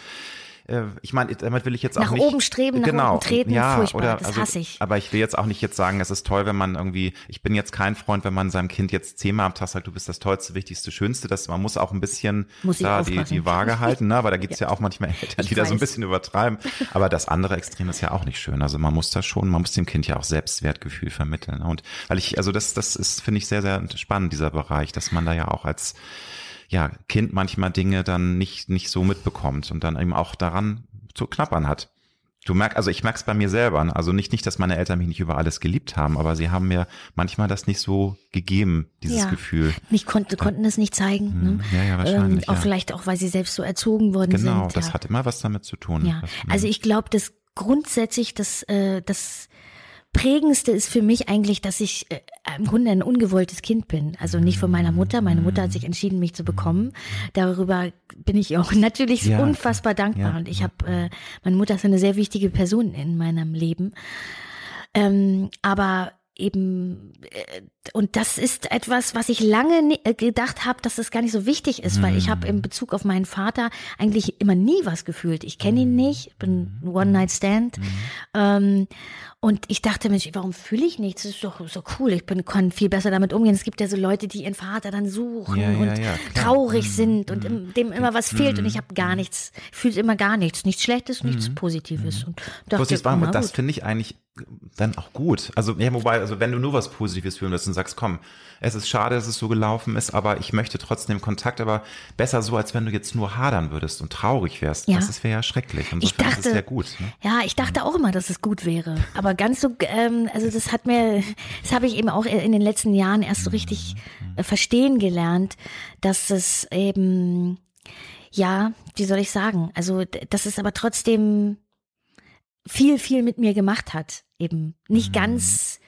äh, ich meine, damit will ich jetzt Nach auch nicht oben streben, nach genau, unten treten, ja, furchtbar, oder, das also, hasse ich. Aber ich will jetzt auch nicht jetzt sagen, es ist toll, wenn man irgendwie, ich bin jetzt kein Freund, wenn man seinem Kind jetzt zehnmal am Tag sagt, du bist das Tollste, Wichtigste, Schönste, das, man muss auch ein bisschen da die, die Waage halten, ne? aber da gibt's ja. auch manchmal Eltern, Ich die da so ein bisschen übertreiben. Aber das andere Extrem ist ja auch nicht schön. Also man muss da schon, man muss dem Kind ja auch Selbstwertgefühl vermitteln. Und weil ich, also das, das ist, finde ich, sehr, sehr spannend, dieser Bereich, dass man da ja auch als ja, Kind manchmal Dinge dann nicht, nicht so mitbekommt und dann eben auch daran zu knappern hat. Du merkst, also ich merk's bei mir selber. Ne? Also nicht, nicht, dass meine Eltern mich nicht über alles geliebt haben, aber sie haben mir manchmal das nicht so gegeben, dieses Ja. Gefühl. Nicht konnte, konnten es nicht zeigen. Hm, Ne? ja, ja, wahrscheinlich, auch ja. vielleicht auch, weil sie selbst so erzogen worden Genau, sind. das ja. hat immer was damit zu tun. Ja, Das- also ich glaube, dass grundsätzlich das, äh, das Prägendste ist für mich eigentlich, dass ich äh, im Grunde ein ungewolltes Kind bin. Also nicht von meiner Mutter. Meine Mutter hat sich entschieden, mich zu bekommen. Darüber bin ich auch (laughs) natürlich Ja, unfassbar dankbar. ja, Und ich habe, äh, meine Mutter ist eine sehr wichtige Person in meinem Leben. Ähm, aber eben äh, und das ist etwas, was ich lange äh, gedacht habe, dass das gar nicht so wichtig ist, weil ich habe in Bezug auf meinen Vater eigentlich immer nie was gefühlt. Ich kenne ihn nicht, bin ein One Night Stand ähm, und ich dachte, Mensch, warum fühle ich nichts? Das ist doch so cool. Ich bin, kann viel besser damit umgehen. Es gibt ja so Leute, die ihren Vater dann suchen Ja, ja, und ja, klar. traurig sind und im, dem immer was fehlt und ich habe gar nichts, fühlt immer gar nichts, nichts Schlechtes, nichts Positives. Und dachte, das finde ich eigentlich dann auch gut. Also, ja, wobei, also wenn du nur was Positives fühlen willst und sagst, komm, es ist schade, dass es so gelaufen ist, aber ich möchte trotzdem Kontakt, aber besser so, als wenn du jetzt nur hadern würdest und traurig wärst. Ja. Das ist- wäre ja schrecklich. Ich Insofern ist es dachte, sehr gut. Ne? ja, ich dachte auch immer, dass es gut wäre. Aber ganz so, ähm, also das hat mir, das habe ich eben auch in den letzten Jahren erst so richtig äh, verstehen gelernt, dass es eben, ja, wie soll ich sagen, also d- dass es aber trotzdem viel, viel mit mir gemacht hat, eben nicht ganz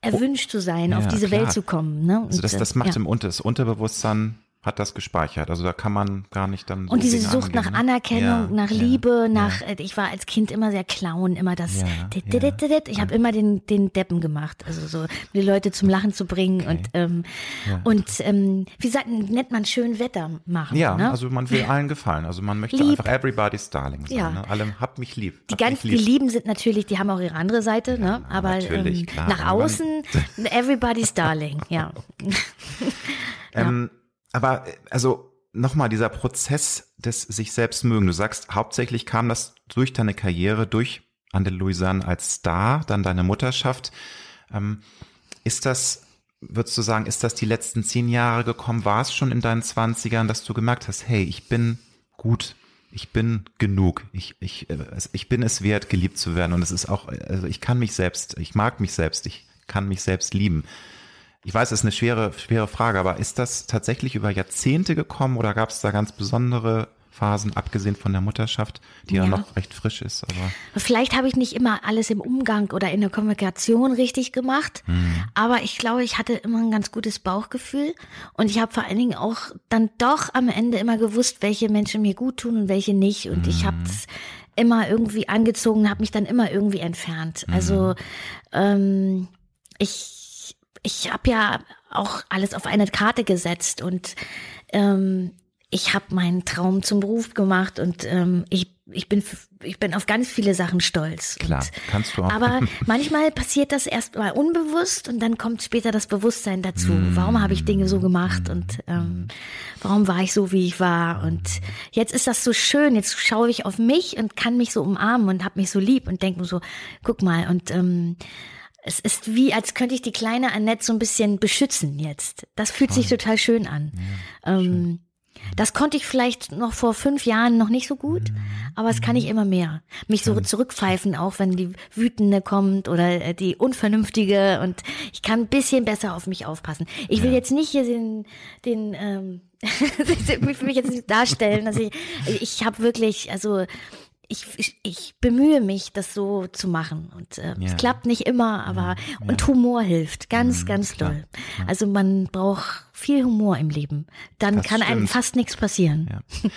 erwünscht zu sein, Ja, auf diese klar. Welt zu kommen. Ne? Also das, äh, das macht ja. im Unter, das Unterbewusstsein hat das gespeichert. Also da kann man gar nicht dann. So Und diese Sucht angehen, nach ne? Anerkennung, Ja, nach ja, Liebe, ja. nach, äh, ich war als Kind immer sehr Clown, immer das, Ja, ja. ich habe immer den, den Deppen gemacht, also so, die Leute zum Lachen zu bringen und, ähm, Ja. und, ähm, wie sagt, nennt man schön Wetter machen, Ja, ne? also man will allen gefallen. Also man möchte Lieb. einfach everybody's darling sein. Ja. Ne? Alle habt mich lieb. die habt ganz, mich die lieb. Lieben sind natürlich, die haben auch ihre andere Seite, ne? Aber ähm, nach außen, (laughs) everybody's darling, ja. (laughs) (laughs) Ähm, aber äh, also nochmal dieser Prozess des sich selbst mögen. Du sagst, hauptsächlich kam das durch deine Karriere, durch Andel Louisanne als Star, dann deine Mutterschaft. Ähm, ist das, würdest du sagen, ist das die letzten zehn Jahre gekommen? War es schon in deinen Zwanzigern, dass du gemerkt hast, hey, ich bin gut, ich bin genug, ich, ich, äh, ich bin es wert, geliebt zu werden und es ist auch, also ich kann mich selbst, ich mag mich selbst, ich kann mich selbst lieben. Ich weiß, es ist eine schwere, schwere Frage, aber ist das tatsächlich über Jahrzehnte gekommen oder gab es da ganz besondere Phasen, abgesehen von der Mutterschaft, die ja, Ja. noch recht frisch ist? Aber Vielleicht habe ich nicht immer alles im Umgang oder in der Kommunikation richtig gemacht, aber ich glaube, ich hatte immer ein ganz gutes Bauchgefühl und ich habe vor allen Dingen auch dann doch am Ende immer gewusst, welche Menschen mir gut tun und welche nicht und ich habe es immer irgendwie angezogen, habe mich dann immer irgendwie entfernt. Also ähm, ich ich habe ja auch alles auf eine Karte gesetzt und ähm, ich habe meinen Traum zum Beruf gemacht und ähm, ich, ich, bin, ich bin auf ganz viele Sachen stolz. klar, Und, kannst du auch. aber (laughs) manchmal passiert das erst mal unbewusst und dann kommt später das Bewusstsein dazu. Warum habe ich Dinge so gemacht und ähm, warum war ich so, wie ich war? Und jetzt ist das so schön. Jetzt schaue ich auf mich und kann mich so umarmen und habe mich so lieb und denke mir so, guck mal und ähm, es ist wie, als könnte ich die kleine Annette so ein bisschen beschützen jetzt. Das fühlt sich total schön an. ähm, das konnte ich vielleicht noch vor fünf Jahren noch nicht so gut, aber es kann ich immer mehr. Mich so zurückpfeifen, auch wenn die Wütende kommt oder äh, die Unvernünftige und ich kann ein bisschen besser auf mich aufpassen. Ich will jetzt nicht hier den, den ähm, (laughs) für mich jetzt nicht darstellen, dass ich, ich habe wirklich, also ich, ich, ich bemühe mich, das so zu machen. Und äh, Ja. es klappt nicht immer, aber und Humor hilft ganz, Mhm, ganz klar. doll. Also man braucht viel Humor im Leben. Dann Das kann einem stimmt. fast nichts passieren. Ja.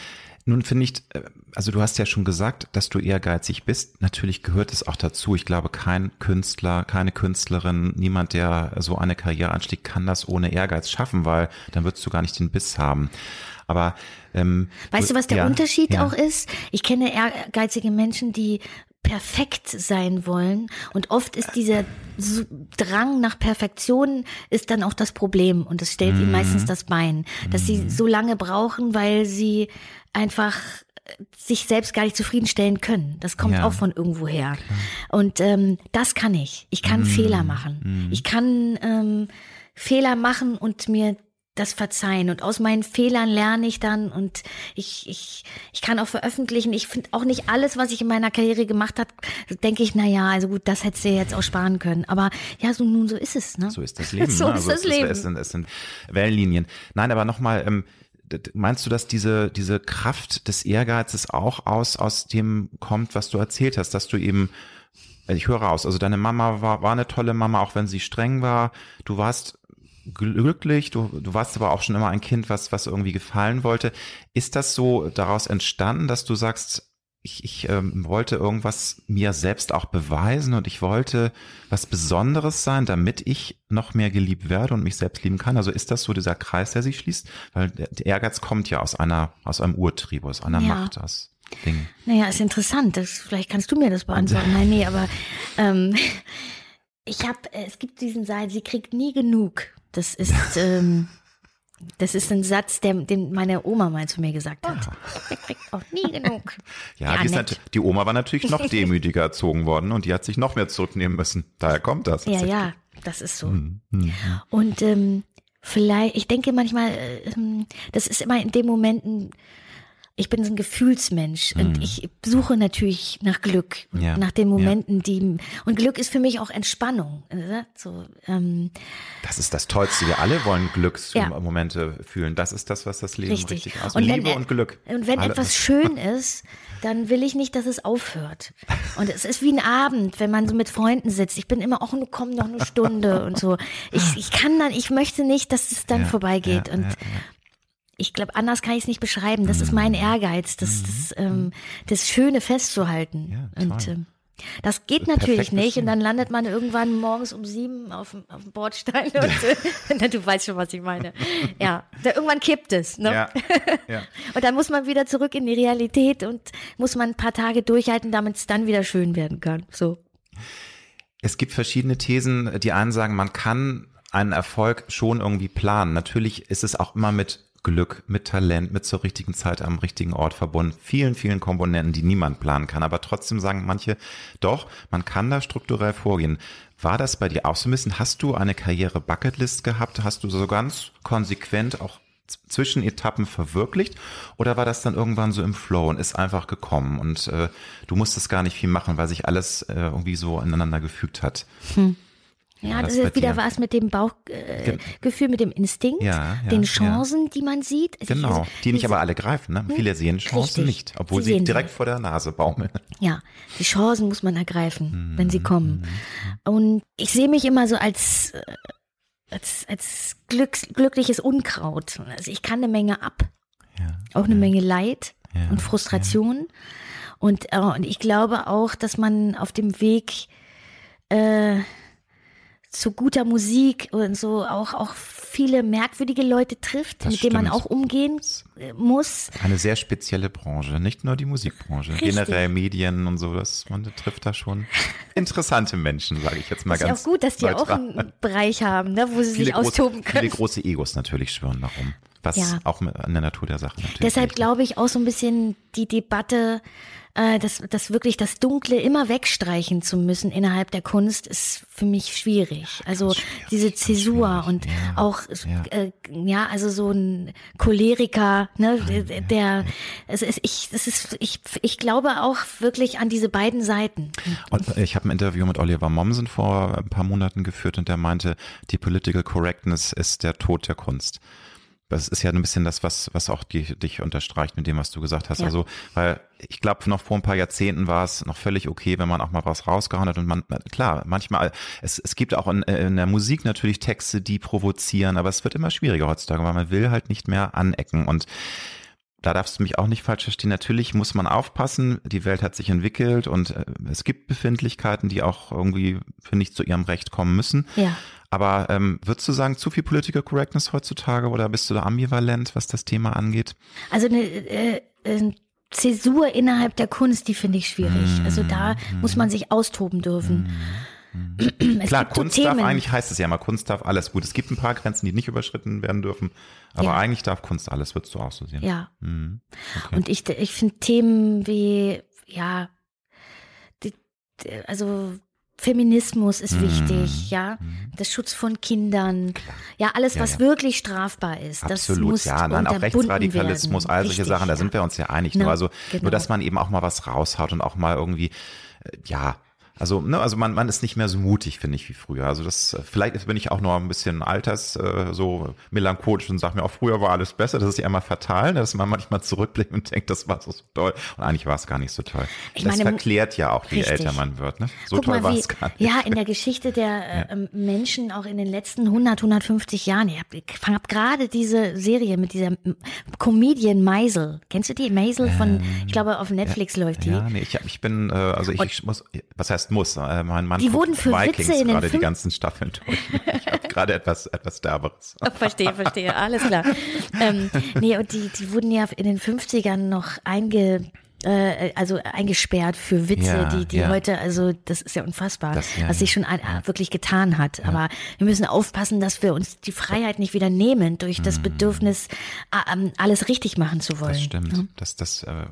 Nun finde ich, äh, also du hast ja schon gesagt, dass du ehrgeizig bist. Natürlich gehört es auch dazu. Ich glaube, kein Künstler, keine Künstlerin, niemand, der so eine Karriere anstieg, kann das ohne Ehrgeiz schaffen, weil dann würdest du gar nicht den Biss haben. Aber ähm, Weißt du, was der ja, Unterschied ja. auch ist? Ich kenne ehrgeizige Menschen, die perfekt sein wollen und oft ist dieser Drang nach Perfektion ist dann auch das Problem und es stellt Mhm. ihnen meistens das Bein, dass sie so lange brauchen, weil sie einfach äh, sich selbst gar nicht zufriedenstellen können. Das kommt Ja. auch von irgendwoher. Und ähm, das kann ich. Ich Mhm. kann Fehler machen. Ich kann ähm, Fehler machen und mir das verzeihen und aus meinen Fehlern lerne ich dann und ich, ich, ich kann auch veröffentlichen. Ich finde auch nicht alles, was ich in meiner Karriere gemacht habe, denke ich, na ja, also gut, das hättest du jetzt auch sparen können. Aber ja, so nun so ist es. Ne? So ist das Leben. (laughs) so ne? ist also das es, Leben. Es, sind, es sind Wellenlinien. Nein, aber nochmal, ähm, meinst du, dass diese, diese Kraft des Ehrgeizes auch aus, aus dem kommt, was du erzählt hast, dass du eben ich höre raus, also deine Mama war, war eine tolle Mama, auch wenn sie streng war. Du warst glücklich, du, du warst aber auch schon immer ein Kind, was, was irgendwie gefallen wollte. Ist das so daraus entstanden, dass du sagst, ich, ich ähm, wollte irgendwas mir selbst auch beweisen und ich wollte was Besonderes sein, damit ich noch mehr geliebt werde und mich selbst lieben kann? Also ist das so dieser Kreis, der sich schließt? Weil der, der Ehrgeiz kommt ja aus einer, aus einem Urtrieb, aus einer Ja. Macht, aus Dingen. Naja, ist interessant. Das, vielleicht kannst du mir das beantworten. Nein, nee, aber ähm, (laughs) ich habe, es gibt diesen Satz, sie kriegt nie genug. Das ist, ähm, das ist ein Satz, der, den meine Oma mal zu mir gesagt hat. Sie kriegt auch nie genug. Ja, Ja, die, nett. die Oma war natürlich noch (laughs) demütiger erzogen worden und die hat sich noch mehr zurücknehmen müssen. Daher kommt das. Ja, ja, das ist so. Hm, hm. Und ähm, vielleicht, ich denke manchmal, äh, ähm, das ist immer in den Momenten, ich bin so ein Gefühlsmensch und ich suche natürlich nach Glück, Mhm. Ja, nach den ja. Momenten, die und Glück ist für mich auch Entspannung. Oder? So, ähm, Das ist das Tollste. Wir alle wollen Ja. Glücksmomente fühlen. Das ist das, was das Leben richtig, richtig. ausmacht. Und wenn, Liebe und Glück. Und wenn Alle- etwas schön ist, dann will ich nicht, dass es aufhört. Und es ist wie ein Abend, wenn man so mit Freunden sitzt. Ich bin immer auch, komm noch eine Stunde und so. Ich, ich kann dann, ich möchte nicht, dass es dann Ja, vorbeigeht. ja, und ja, ja. Ich glaube, anders kann ich es nicht beschreiben. Das ist Mhm. mein Ehrgeiz, das, das, ähm, das Schöne festzuhalten. Ja, und ähm, das geht Perfekt natürlich nicht. beschrieben. Und dann landet man irgendwann morgens um sieben auf dem, auf dem Bordstein. Und, (laughs) äh, du weißt schon, was ich meine. Ja, da, irgendwann kippt es. Ne? Ja, ja. (laughs) Und dann muss man wieder zurück in die Realität und muss man ein paar Tage durchhalten, damit es dann wieder schön werden kann. So. Es gibt verschiedene Thesen. Die einen sagen, man kann einen Erfolg schon irgendwie planen. Natürlich ist es auch immer mit Glück, mit Talent, mit zur richtigen Zeit am richtigen Ort verbunden. Vielen, vielen Komponenten, die niemand planen kann. Aber trotzdem sagen manche, doch, man kann da strukturell vorgehen. War das bei dir auch so ein bisschen? Hast du eine Karriere-Bucketlist gehabt? Hast du so ganz konsequent auch zwischen Etappen verwirklicht? Oder war das dann irgendwann so im Flow und ist einfach gekommen und äh, du musstest gar nicht viel machen, weil sich alles äh, irgendwie so ineinander gefügt hat? Ja, das ist wieder was mit dem Bauchgefühl, äh, mit dem Instinkt, Ja, ja, den ja. Chancen, die man sieht. Also Genau, diese- die nicht aber alle greifen. Ne? Viele sehen Chancen Richtig. nicht, obwohl Sie sie direkt sie. vor der Nase baumeln. Ja, die Chancen muss man ergreifen, wenn Mhm. sie kommen. Und ich sehe mich immer so als, äh, als, als glücks, glückliches Unkraut. Also ich kann eine Menge ab, Ja. auch eine Menge Leid Ja, und Frustration. Und, äh, und ich glaube auch, dass man auf dem Weg äh, zu guter Musik und so auch, auch viele merkwürdige Leute trifft, Das mit denen man auch umgehen äh, muss. Eine sehr spezielle Branche, nicht nur die Musikbranche, Richtig. generell Medien und so, das, man trifft da schon interessante Menschen, sage ich jetzt mal Ist ja ganz auch gut, dass die auch neutral. einen Bereich haben, ne, wo sie sich viele, austoben große, viele können. große Egos natürlich schwören darum, was Ja. auch an der Natur der Sache natürlich Deshalb glaube ich auch so ein bisschen die Debatte, äh, dass, dass wirklich das Dunkle immer wegstreichen zu müssen innerhalb der Kunst ist für mich schwierig. Also schwierig, diese Zäsur und ja, auch ja. Äh, ja, also so ein Choleriker, ne, der, der es ist, ich, es ist, ich, ich glaube auch wirklich an diese beiden Seiten. Und ich habe ein Interview mit Oliver Mommsen vor ein paar Monaten geführt und der meinte, die Political Correctness ist der Tod der Kunst. Das ist ja ein bisschen das, was, was auch die, dich unterstreicht mit dem, was du gesagt hast. Ja. Also, weil ich glaube, noch vor ein paar Jahrzehnten war es noch völlig okay, wenn man auch mal was rausgehauen hat. Und man, klar, manchmal, es, es gibt auch in, in der Musik natürlich Texte, die provozieren, aber es wird immer schwieriger heutzutage, weil man will halt nicht mehr anecken. Und da darfst du mich auch nicht falsch verstehen. Natürlich muss man aufpassen. Die Welt hat sich entwickelt und äh, es gibt Befindlichkeiten, die auch irgendwie, finde ich, zu ihrem Recht kommen müssen. Ja. Aber ähm, würdest du sagen, zu viel Political Correctness heutzutage oder bist du da ambivalent, was das Thema angeht? Also eine äh, äh, Zäsur innerhalb der Kunst, die finde ich schwierig. Also da muss man sich austoben dürfen. (clears throat) Es Mm. Klar, gibt so Kunst darf eigentlich, heißt es ja mal, Kunst darf alles gut. Es gibt ein paar Grenzen, die nicht überschritten werden dürfen, aber Ja. eigentlich darf Kunst alles, würdest du auch so sehen. Ja. Mhm. Okay. Und ich, ich finde Themen wie, ja, die, also Feminismus ist Mhm. wichtig, ja. Der Schutz von Kindern. Ja, alles, Ja, was ja. wirklich strafbar ist. Das Absolut, muss ja, nein, auch Rechtsradikalismus, werden. all solche Richtig, Sachen, da sind wir uns ja einig. Ne, Nur also, genau. nur dass man eben auch mal was raushaut und auch mal irgendwie, äh, ja, also, ne, also man, man ist nicht mehr so mutig, finde ich, wie früher. Also das, äh, vielleicht bin ich auch noch ein bisschen alters, äh, so melancholisch und sage mir auch, früher war alles besser. Das ist ja immer fatal, ne, dass man manchmal zurückblickt und denkt, das war so toll. Und eigentlich war es gar nicht so toll. Ich das meine, verklärt ja auch, je richtig. älter man wird. Ne? So Guck toll war wie, es gar nicht. ja, in der Geschichte der (laughs) äh, ähm, Menschen auch in den letzten 100, 150 Jahren. Ich habe hab gerade diese Serie mit dieser M- Comedian Meisel. Kennst du die? Meisel von, ich glaube, auf Netflix läuft die. Ähm, Ja, nee, ich, ich bin, äh, also ich, ich muss, was heißt muss? Äh, mein Mann Die wurden für Vikings Witze in den gerade die ganzen Staffeln durch. Ich habe (laughs) gerade etwas, etwas Derberes. Oh, verstehe, verstehe, alles klar. ähm, nee, und die, die wurden ja in den 50ern noch einge, äh, also eingesperrt für Witze, Ja, die, die ja. heute, also das ist ja unfassbar, Das- ja, was sich schon wirklich getan hat. Aber wir müssen aufpassen, dass wir uns die Freiheit nicht wieder nehmen durch das Bedürfnis, äh, ähm, alles richtig machen zu wollen. Mhm. Das stimmt. Das, das äh,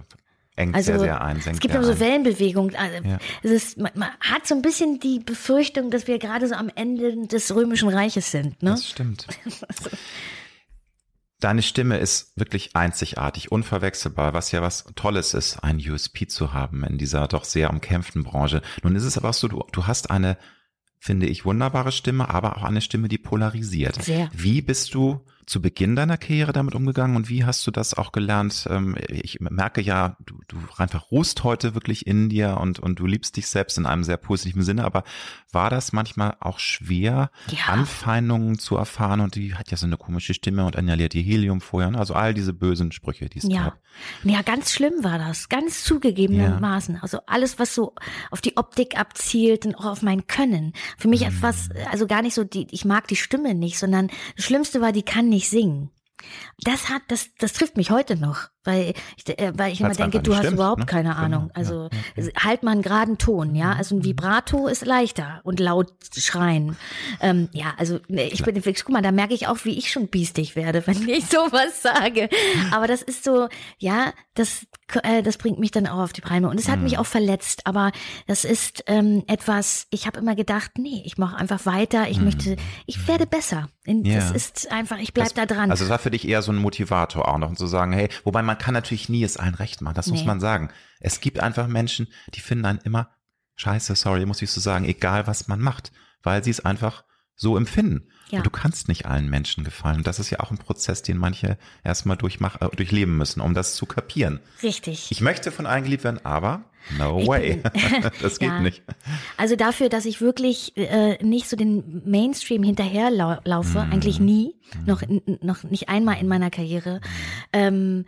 engt Also sehr, sehr ein. es gibt immer so. Wellenbewegungen. Also, Ja. es ist, man, man hat so ein bisschen die Befürchtung, dass wir gerade so am Ende des Römischen Reiches sind. Ne? Das stimmt. (laughs) Deine Stimme ist wirklich einzigartig, unverwechselbar, was ja was Tolles ist, ein USP zu haben in dieser doch sehr umkämpften Branche. Nun ist es aber auch so, du, du hast eine, finde ich, wunderbare Stimme, aber auch eine Stimme, die polarisiert. Sehr. Wie bist du zu Beginn deiner Karriere damit umgegangen und wie hast du das auch gelernt? Ähm, Ich merke ja, du, du einfach ruhst heute wirklich in dir und, und du liebst dich selbst in einem sehr positiven Sinne, aber war das manchmal auch schwer, Ja. Anfeindungen zu erfahren und die hat ja so eine komische Stimme und inhaliert die Helium vorher, ne? also all diese bösen Sprüche, die es Ja. gab. ja, ganz schlimm war das. Ganz zugegebenermaßen. Also alles, was so auf die Optik abzielt und auch auf mein Können. Für mich etwas, also gar nicht so, die, ich mag die Stimme nicht, sondern das Schlimmste war, die kann nicht singen. Das hat, das, das trifft mich heute noch, weil ich, äh, weil ich immer Weil's denke, du hast stimmt, überhaupt ne? keine Genau, Ahnung. ja, Also ja, halt mal einen geraden Ton, ja. Also ein Vibrato ist leichter und laut schreien. Ähm, ja, also ne, ich bin, guck mal, da merke ich auch, wie ich schon biestig werde, (laughs) wenn ich sowas sage. Aber das ist so, ja, das, äh, das bringt mich dann auch auf die Palme und es hat Mhm. mich auch verletzt. Aber das ist ähm, etwas. Ich habe immer gedacht, nee, ich mache einfach weiter. Ich möchte, ich werde besser. Mhm. Ja. Das ist einfach, ich bleib Das- da dran. Also es war für dich eher so ein Motivator auch noch und zu sagen, hey, wobei man kann natürlich nie es allen recht machen, das muss Nee. man sagen. Es gibt einfach Menschen, die finden einen immer scheiße, sorry, muss ich so sagen, egal was man macht, weil sie es einfach so empfinden. Ja. Und du kannst nicht allen Menschen gefallen. Und das ist ja auch ein Prozess, den manche erstmal durchmach, äh, durchleben müssen, um das zu kapieren. Richtig. Ich möchte von allen geliebt werden, aber no Ich way. (laughs) das geht Ja. nicht. Also dafür, dass ich wirklich äh, nicht so den Mainstream hinterherlaufe, Mhm. eigentlich nie, noch, n- noch nicht einmal in meiner Karriere, ähm,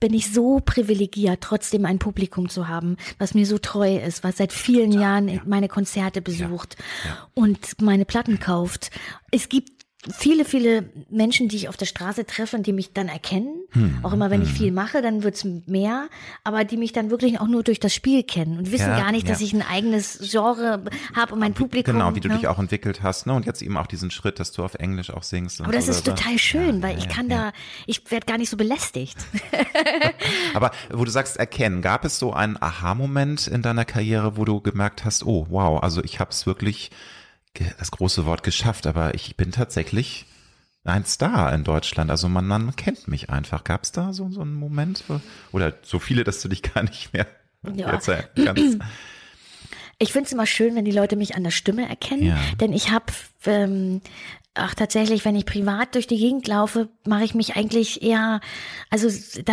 bin ich so privilegiert, trotzdem ein Publikum zu haben, was mir so treu ist, was seit vielen Jahren meine Konzerte besucht ja. und meine Platten kauft. Es gibt viele, viele Menschen, die ich auf der Straße treffe und die mich dann erkennen. Hm, Auch immer, wenn ich viel mache, dann wird's mehr, aber die mich dann wirklich auch nur durch das Spiel kennen und wissen Ja, gar nicht, dass ja. ich ein eigenes Genre habe und mein Publikum. Genau, wie du ne? dich auch entwickelt hast, ne? Und jetzt eben auch diesen Schritt, dass du auf Englisch auch singst. und Aber das so, ist oder? total schön, Ja, weil ich kann da, ich werde gar nicht so belästigt. (laughs) Aber wo du sagst erkennen, gab es so einen Aha-Moment in deiner Karriere, wo du gemerkt hast, oh wow, also ich habe es wirklich, das große Wort geschafft, aber ich bin tatsächlich ein Star in Deutschland. Also man, man kennt mich einfach. Gab es da so, so einen Moment? Oder so viele, dass du dich (laughs) gar nicht mehr Ja. erzählen kannst? Ich finde es immer schön, wenn die Leute mich an der Stimme erkennen, Ja. denn ich habe ähm, Ach, tatsächlich, wenn ich privat durch die Gegend laufe, mache ich mich eigentlich eher, also ist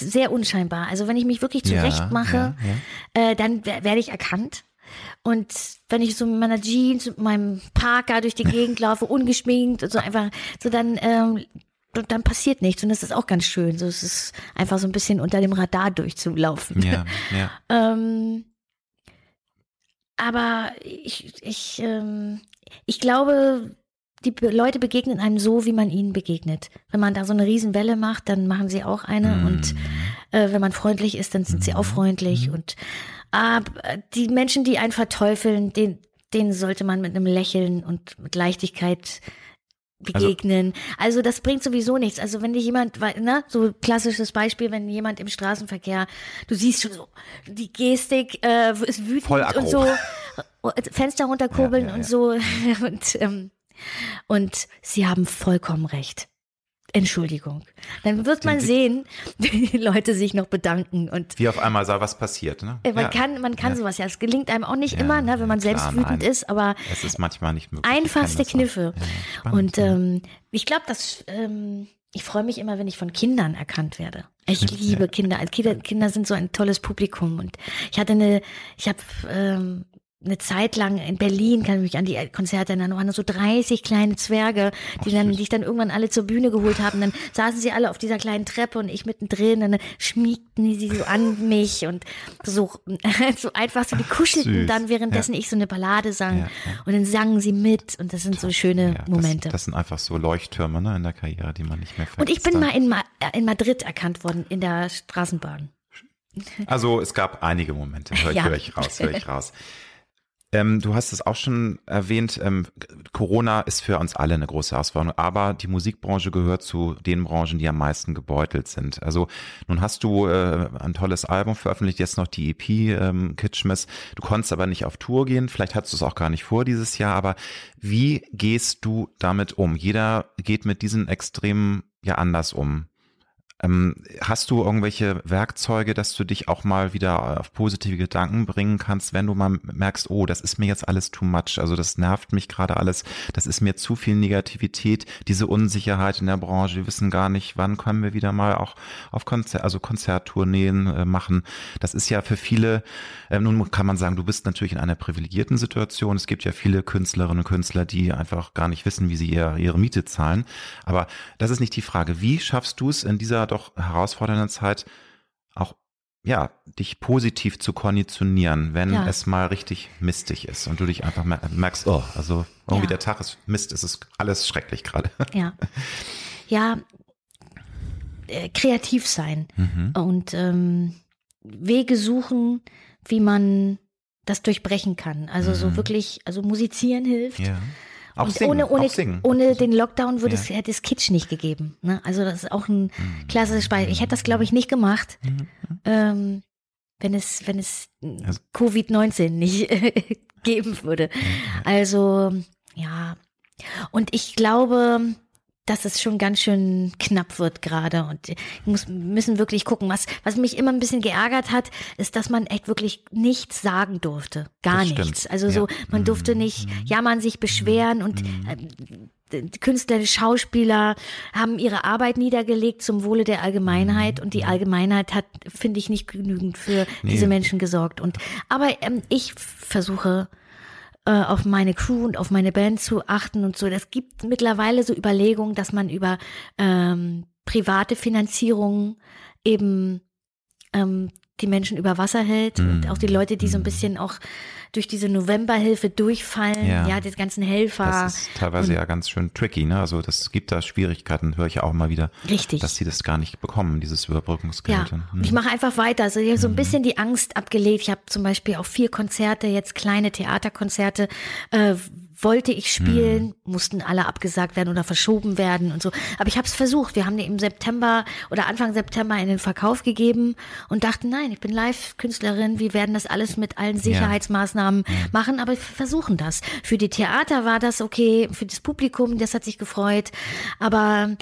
sehr unscheinbar. Also wenn ich mich wirklich Ja, zurecht mache, ja, äh, dann wer- werde ich erkannt. Und wenn ich so mit meiner Jeans und meinem Parker durch die Gegend laufe, ungeschminkt und so einfach, so dann, ähm, dann passiert nichts. Und das ist auch ganz schön. So es ist einfach so ein bisschen unter dem Radar durchzulaufen. Ja, (laughs) ja. Ähm, aber ich, ich, ähm, ich glaube, die Leute begegnen einem so, wie man ihnen begegnet. Wenn man da so eine Riesenwelle macht, dann machen sie auch eine. Mhm. Und äh, wenn man freundlich ist, dann sind sie auch freundlich. Und äh, die Menschen, die einen verteufeln, den, denen sollte man mit einem Lächeln und mit Leichtigkeit begegnen. Also, also, das bringt sowieso nichts. Also wenn dich jemand, ne, so klassisches Beispiel, wenn jemand im Straßenverkehr, du siehst schon so, die Gestik äh, ist wütend und so, Fenster (laughs) runterkurbeln ja, ja, ja. und so (laughs) und ähm, und sie haben vollkommen recht. Entschuldigung. Dann wird man sehen, (laughs) wie die Leute sich noch bedanken und wie auf einmal sah was passiert. Ne? Äh, man ja. kann, man kann ja. sowas ja. Es gelingt einem auch nicht ja, immer, ne, wenn man selbst wütend nein. ist, aber es ist manchmal nicht möglich. Einfachste Kniffe. und ähm, ich glaube, dass ähm, ich freue mich immer, wenn ich von Kindern erkannt werde. Ich liebe Kinder. Kinder. Kinder sind so ein tolles Publikum und ich hatte eine, ich habe ähm, eine Zeit lang in Berlin, kann ich mich an die Konzerte erinnern, waren so 30 kleine Zwerge, die dann, die ich dann irgendwann alle zur Bühne geholt haben. Dann saßen sie alle auf dieser kleinen Treppe und ich mittendrin, dann schmiegten die sie so an mich und so, (laughs) so einfach so, die kuschelten Süß. dann, währenddessen ja. ich so eine Ballade sang. Ja, ja. Und dann sangen sie mit und das sind so schöne Momente. Das, das, sind einfach so Leuchttürme ne, in der Karriere, die man nicht mehr vergisst. Und ich bin mal in, Ma in Madrid erkannt worden, in der Straßenbahn. Also es gab einige Momente, höre ich, hör ich raus, höre ich (laughs) raus. Ähm, du hast es auch schon erwähnt, ähm, Corona ist für uns alle eine große Herausforderung, aber die Musikbranche gehört zu den Branchen, die am meisten gebeutelt sind. Also nun hast du äh, ein tolles Album veröffentlicht, jetzt noch die EP ähm, Kitschmiss. Du konntest aber nicht auf Tour gehen, vielleicht hattest du es auch gar nicht vor dieses Jahr, aber wie gehst du damit um? Jeder geht mit diesen Extremen ja anders um. Ähm, hast du irgendwelche Werkzeuge, dass du dich auch mal wieder auf positive Gedanken bringen kannst, wenn du mal merkst, oh, das ist mir jetzt alles too much, also das nervt mich gerade alles, das ist mir zu viel Negativität, diese Unsicherheit in der Branche, wir wissen gar nicht, wann können wir wieder mal auch auf Konzert, also Konzerttourneen äh, machen. Das ist ja für viele, äh, nun kann man sagen, du bist natürlich in einer privilegierten Situation. Es gibt ja viele Künstlerinnen und Künstler, die einfach gar nicht wissen, wie sie ihre, ihre Miete zahlen. Aber das ist nicht die Frage. Wie schaffst du es in dieser doch herausfordernden Zeit auch ja, dich positiv zu konditionieren, wenn ja. es mal richtig mistig ist und du dich einfach merkst, oh, also irgendwie ja. der Tag ist Mist, es ist alles schrecklich gerade. (laughs) Ja. Ja, äh, kreativ sein mhm. und ähm, Wege suchen, wie man das durchbrechen kann. Also mhm. so wirklich, also musizieren hilft. Ja. Auch singen, ohne, ohne, auch singen. ohne den Lockdown würde ja. es, hätte es Kitsch nicht gegeben. Ne? Also das ist auch ein mhm. klassisches Beispiel. Ich hätte das, glaube ich, nicht gemacht, mhm. ähm, wenn es, wenn es also. Covid-19 nicht (laughs) geben würde. Also, ja. Und ich glaube, dass es schon ganz schön knapp wird gerade und muss müssen wirklich gucken. Was was mich immer ein bisschen geärgert hat, ist, dass man echt wirklich nichts sagen durfte, gar das nichts. Stimmt. Also ja. so, man durfte mhm. nicht mhm. jammern, sich beschweren und mhm. äh, Künstler, Schauspieler haben ihre Arbeit niedergelegt zum Wohle der Allgemeinheit und die Allgemeinheit hat, finde ich, nicht genügend für nee. diese Menschen gesorgt. Und aber ähm, ich versuche äh, auf meine Crew und auf meine Band zu achten und so. Das gibt mittlerweile so Überlegungen, dass man über ähm, private Finanzierung eben ähm, die Menschen über Wasser hält mm. und auch die Leute, die so ein mhm. bisschen auch durch diese Novemberhilfe durchfallen, ja, ja die ganzen Helfer. Das ist teilweise ja ganz schön tricky, ne? Also das gibt da Schwierigkeiten, höre ich auch mal wieder. Richtig. Dass sie das gar nicht bekommen, dieses Überbrückungsgeld. Ja, und ich mache einfach weiter. Also ich habe so ein mhm. bisschen die Angst abgelegt. Ich habe zum Beispiel auch vier Konzerte, jetzt kleine Theaterkonzerte, äh, wollte ich spielen, mhm. mussten alle abgesagt werden oder verschoben werden und so. Aber ich habe es versucht. Wir haben die im September oder Anfang September in den Verkauf gegeben und dachten, nein, ich bin Live-Künstlerin, wir werden das alles mit allen Sicherheitsmaßnahmen ja. machen, aber wir versuchen das. Für die Theater war das okay, für das Publikum, das hat sich gefreut. Aber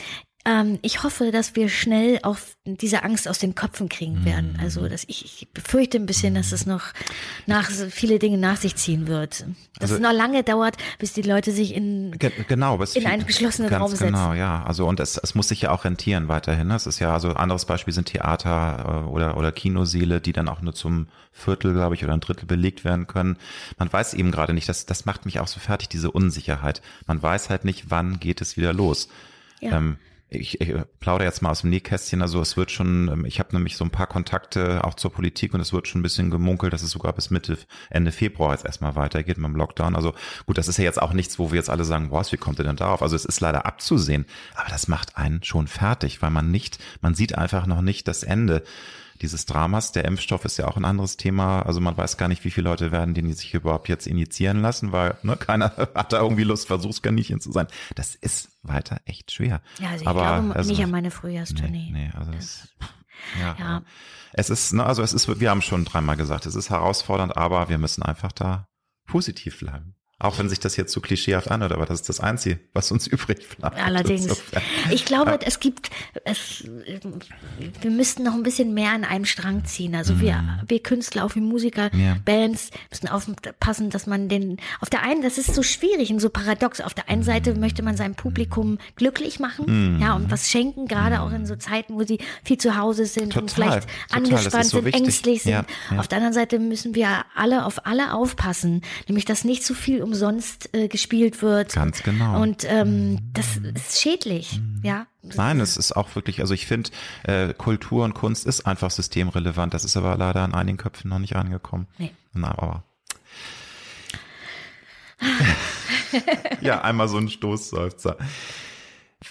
ähm, ich hoffe, dass wir schnell auch diese Angst aus den Köpfen kriegen werden. Mhm. Also, dass ich, ich befürchte ein bisschen, dass es noch nach viele Dinge nach sich ziehen wird. Dass also, es noch lange dauert, bis die Leute sich in, ge genau, in viel, einen geschlossenen Raum setzen. Genau, ja. Also und es, es muss sich ja auch rentieren weiterhin. Es ist ja, also anderes Beispiel sind Theater äh, oder, oder Kinoseele, die dann auch nur zum Viertel, glaube ich, oder ein Drittel belegt werden können. Man weiß eben gerade nicht, das, das macht mich auch so fertig, diese Unsicherheit. Man weiß halt nicht, wann geht es wieder los. Ja. Ähm, ich, ich plaudere jetzt mal aus dem Nähkästchen, also es wird schon, ähm, ich habe nämlich so ein paar Kontakte auch zur Politik und es wird schon ein bisschen gemunkelt, dass es sogar bis Mitte, Ende Februar jetzt erstmal weitergeht mit dem Lockdown. Also gut, das ist ja jetzt auch nichts, wo wir jetzt alle sagen, was, wie kommt ihr denn darauf? Also es ist leider abzusehen, aber das macht einen schon fertig, weil man nicht, man sieht einfach noch nicht das Ende dieses Dramas. Der Impfstoff ist ja auch ein anderes Thema. Also man weiß gar nicht, wie viele Leute werden den sich überhaupt jetzt injizieren lassen, weil ne, keiner (laughs) hat da irgendwie Lust, Versuchskaninchen zu sein. Das ist weiter echt schwer. Ja, also ich Aber, glaube also, nicht an meine Frühjahrstournee. Nee, nee also das, ja, Ja. Es ist, ne, also es ist, wir haben schon dreimal gesagt, es ist herausfordernd, aber wir müssen einfach da positiv bleiben. Auch wenn sich das jetzt so klischeehaft anhört, aber das ist das Einzige, was uns (laughs) übrig bleibt. Allerdings. Insofern. Ich glaube, es gibt, es, wir müssten noch ein bisschen mehr an einem Strang ziehen. Also wir, wir Künstler, auch wie Musiker, Mhm. Ja. Bands müssen aufpassen, dass man den, auf der einen, das ist so schwierig und so paradox. Auf der einen Mhm. Seite möchte man sein Publikum glücklich machen, ja, und was schenken, gerade auch in so Zeiten, wo sie viel zu Hause sind und Mhm. Total, vielleicht total, angespannt so sind, wichtig. ängstlich sind. Ja, ja. Auf der anderen Seite müssen wir alle auf alle aufpassen, nämlich dass nicht zu viel umsonst äh, gespielt wird. Ganz genau. Und ähm, das ist schädlich, ja. Nein, es ist auch wirklich, also ich finde, äh, Kultur und Kunst ist einfach systemrelevant. Das ist aber leider in einigen Köpfen noch nicht angekommen. Nee. Na, aber. (laughs) ja, einmal so ein Stoßseufzer.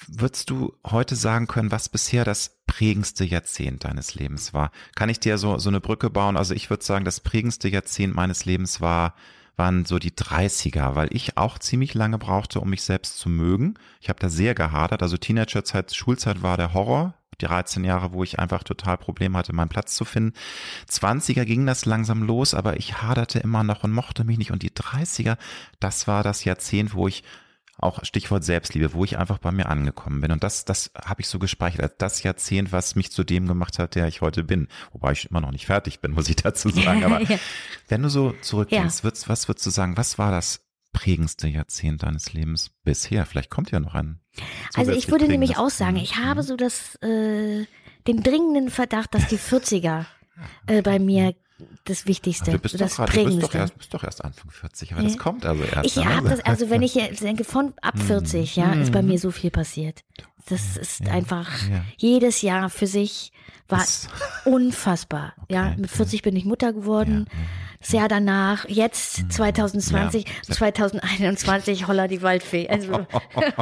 Würdest du heute sagen können, was bisher das prägendste Jahrzehnt deines Lebens war? Kann ich dir so, so eine Brücke bauen? Also ich würde sagen, das prägendste Jahrzehnt meines Lebens war, waren so die 30er, weil ich auch ziemlich lange brauchte, um mich selbst zu mögen. Ich habe da sehr gehadert. Also Teenagerzeit, Schulzeit war der Horror. Die 13 Jahre, wo ich einfach total Probleme hatte, meinen Platz zu finden. 20er ging das langsam los, aber ich haderte immer noch und mochte mich nicht. Und die 30er, das war das Jahrzehnt, wo ich auch Stichwort Selbstliebe, wo ich einfach bei mir angekommen bin. Und das, das habe ich so gespeichert als das Jahrzehnt, was mich zu dem gemacht hat, der ich heute bin. Wobei ich immer noch nicht fertig bin, muss ich dazu sagen. (laughs) Aber Ja. wenn du so zurückdenkst, würdest, was würdest du sagen, was war das prägendste Jahrzehnt deines Lebens bisher? Vielleicht kommt ja noch ein. Also ich würde nämlich auch sagen, ich habe so das, äh, den dringenden Verdacht, dass die (laughs) 40er äh, bei mir das Wichtigste, Du bist, doch das grad, du bist, doch erst, bist doch erst Anfang 40, aber Ja. das kommt also erst. Ich ne? habe das, also wenn ich jetzt denke, von ab 40, ja, ist bei mir so viel passiert. Das ist einfach ja. jedes Jahr für sich war Das- unfassbar. (laughs) Ja, Okay, mit 40 bin ich Mutter geworden. Das Jahr danach, jetzt 2020, Ja. 2021, holla die Waldfee. Also,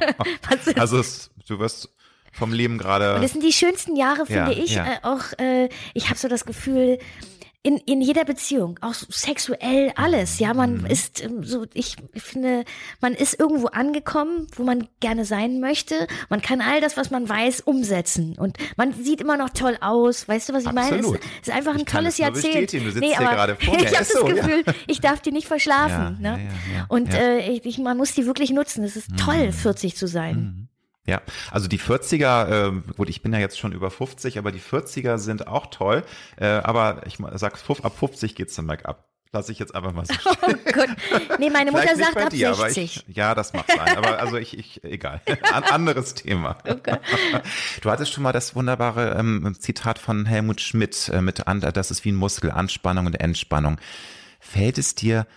(laughs) Also es, du wirst vom Leben gerade. Und das sind die schönsten Jahre, Ja, finde ich. ja. Äh, auch, äh, ich habe so das Gefühl, in, in jeder Beziehung, auch so sexuell, alles. Ja, man Mhm. ist ähm, so, ich finde, man ist irgendwo angekommen, wo man gerne sein möchte. Man kann all das, was man weiß, umsetzen. Und man sieht immer noch toll aus. Weißt du, was ich meine? Es Absolut. ist einfach ein Ich kann tolles es nur Jahrzehnt. Du sitzt hier gerade (laughs) vor mir. ich habe Ist das so, ja. Gefühl, ich darf die nicht verschlafen. Ja, ne? ja, ja, ja, Und ja. Äh, ich, ich, man muss die wirklich nutzen. Es ist Mhm. toll, 40 zu sein. Ja, also die 40er, ähm, gut, ich bin ja jetzt schon über 50, aber die 40er sind auch toll. Äh, aber ich sag, ab 50 geht's dann bergab. Lass ich jetzt einfach mal so (laughs) stehen. Oh Gott. Nee, meine Mutter sagt ab dir, aber 60. Ich, ja, das mag sein. Aber also ich, ich egal. (laughs) An, anderes Thema. Du hattest schon mal das wunderbare ähm, Zitat von Helmut Schmidt äh, mit an, das ist wie ein Muskel, Anspannung und Entspannung. Fällt es dir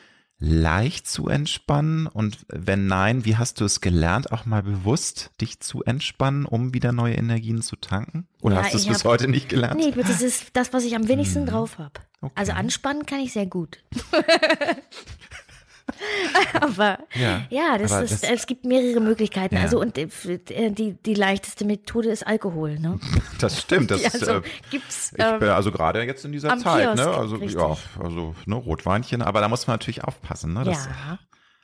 leicht zu entspannen? Und wenn nein, wie hast du es gelernt, auch mal bewusst dich zu entspannen, um wieder neue Energien zu tanken? Oder Ja, hast du es bis hab- heute nicht gelernt? Nee, das ist das, was ich am wenigsten drauf habe. Okay. Also anspannen kann ich sehr gut. (laughs) (laughs) aber Ja, ja, das aber ist, das- es gibt mehrere Möglichkeiten. Ja. Also und äh, die, die leichteste Methode ist Alkohol, ne? (laughs) Das stimmt. Das (laughs) also äh, gibt's Ich ähm, bin also gerade jetzt in dieser Zeit, ne? Kiosk, Also richtig. ja, also ne, Rotweinchen, aber da muss man natürlich aufpassen, ne? Das, ja.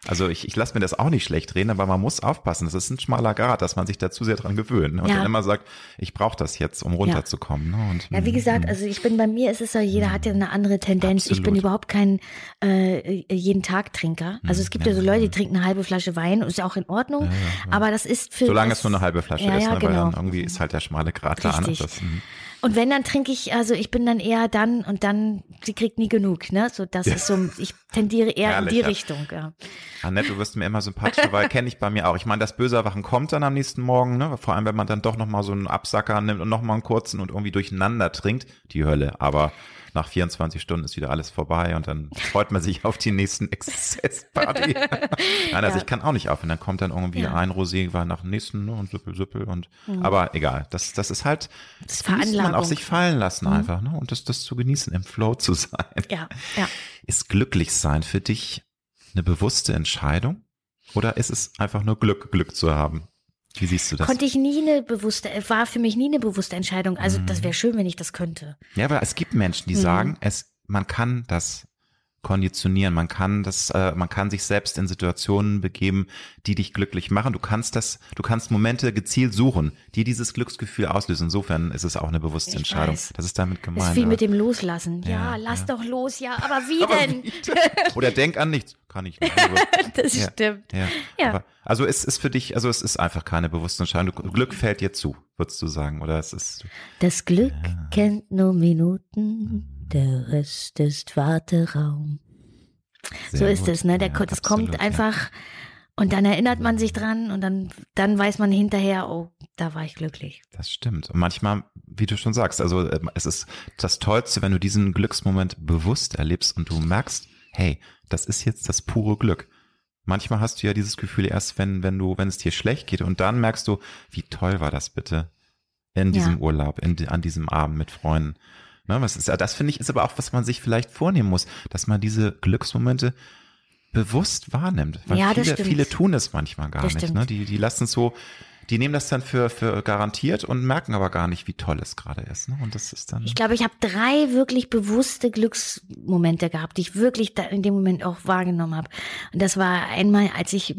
Also ich, ich lasse mir das auch nicht schlecht reden, aber man muss aufpassen. Das ist ein schmaler Grad, dass man sich da zu sehr dran gewöhnt ne? und Ja. dann immer sagt, ich brauche das jetzt, um runterzukommen. Ne? Und, Ja, wie gesagt, also ich bin bei mir ist es ja, jeder hat ja eine andere Tendenz. Ich bin Absolut. überhaupt kein äh, jeden Tag Trinker. Also es gibt ja, so Leute, die trinken eine halbe Flasche Wein, ist ja auch in Ordnung. Aber das ist für Solange es nur eine halbe Flasche ja, ist, ja, ne? weil genau. dann irgendwie ist halt der schmale Grad da. Ne? Richtig. Und wenn, dann trinke ich, also ich bin dann eher dann und dann, sie kriegt nie genug, ne? So, das ist so, ich tendiere eher Herrlich, in die ja. Richtung, ja. Annette, du wirst mir immer sympathischer, weil kenne ich bei mir auch. Ich meine, das böse Erwachen kommt dann am nächsten Morgen, ne? Vor allem, wenn man dann doch nochmal so einen Absacker nimmt und nochmal einen kurzen und irgendwie durcheinander trinkt. Die Hölle. Aber nach 24 Stunden ist wieder alles vorbei und dann freut man sich auf die nächsten (laughs) Exzessparty. (laughs) Nein, also Ja. ich kann auch nicht aufhören. Dann kommt dann irgendwie Ja. ein Rosé war nach dem nächsten ne? und Süppel, Süppel und, aber egal. Das, das ist halt, Das das muss man auf sich fallen lassen einfach, ne? Und das, das zu genießen, im Flow zu sein. Ja, ja. Ist glücklich sein für dich eine bewusste Entscheidung? Oder ist es einfach nur Glück, Glück zu haben? Wie siehst du das? Konnte ich nie eine bewusste, war für mich nie eine bewusste Entscheidung. Also Mhm. das wäre schön, wenn ich das könnte. Ja, aber es gibt Menschen, die Mhm. sagen, es, man kann das konditionieren, man kann das, äh, man kann sich selbst in Situationen begeben, die dich glücklich machen. Du kannst das, du kannst Momente gezielt suchen, die dieses Glücksgefühl auslösen. Insofern ist es auch eine bewusste Ich Entscheidung. weiß. Das ist damit Das gemeint. ist viel mit dem Loslassen. Ja, Ja, lass ja. doch los, ja, aber (laughs) wie Aber denn? wie denn? Oder denk an nichts. Kann ich nicht. (laughs) das Ja. stimmt. Ja. Ja. Also es ist für dich, also es ist einfach keine bewusste Entscheidung. Du- Glück fällt dir zu, würdest du sagen, oder es ist. Das Glück kennt nur Minuten, der Rest ist Warteraum. so sehr ist gut. es, ne? Der, Ja, das absolut, kommt ja. einfach und dann erinnert man sich dran und dann, dann weiß man hinterher, oh, da war ich glücklich. Das stimmt. Und manchmal, wie du schon sagst, also äh, es ist das Tollste, wenn du diesen Glücksmoment bewusst erlebst und du merkst, hey, das ist jetzt das pure Glück. Manchmal hast du ja dieses Gefühl erst, wenn, wenn du, wenn es dir schlecht geht und dann merkst du, wie toll war das bitte in diesem Ja. Urlaub, in, an diesem Abend mit Freunden. Ne, was ist, das finde ich, ist aber auch, was man sich vielleicht vornehmen muss, dass man diese Glücksmomente bewusst wahrnimmt. Weil Ja, das viele, stimmt. viele tun es manchmal gar Das nicht. stimmt. Ne? Die, die lassen es so, die nehmen das dann für, für garantiert und merken aber gar nicht, wie toll es gerade ist. Ne? Und das ist dann. Ich glaube, ich habe drei wirklich bewusste Glücksmomente gehabt, die ich wirklich in dem Moment auch wahrgenommen habe. Und das war einmal, als ich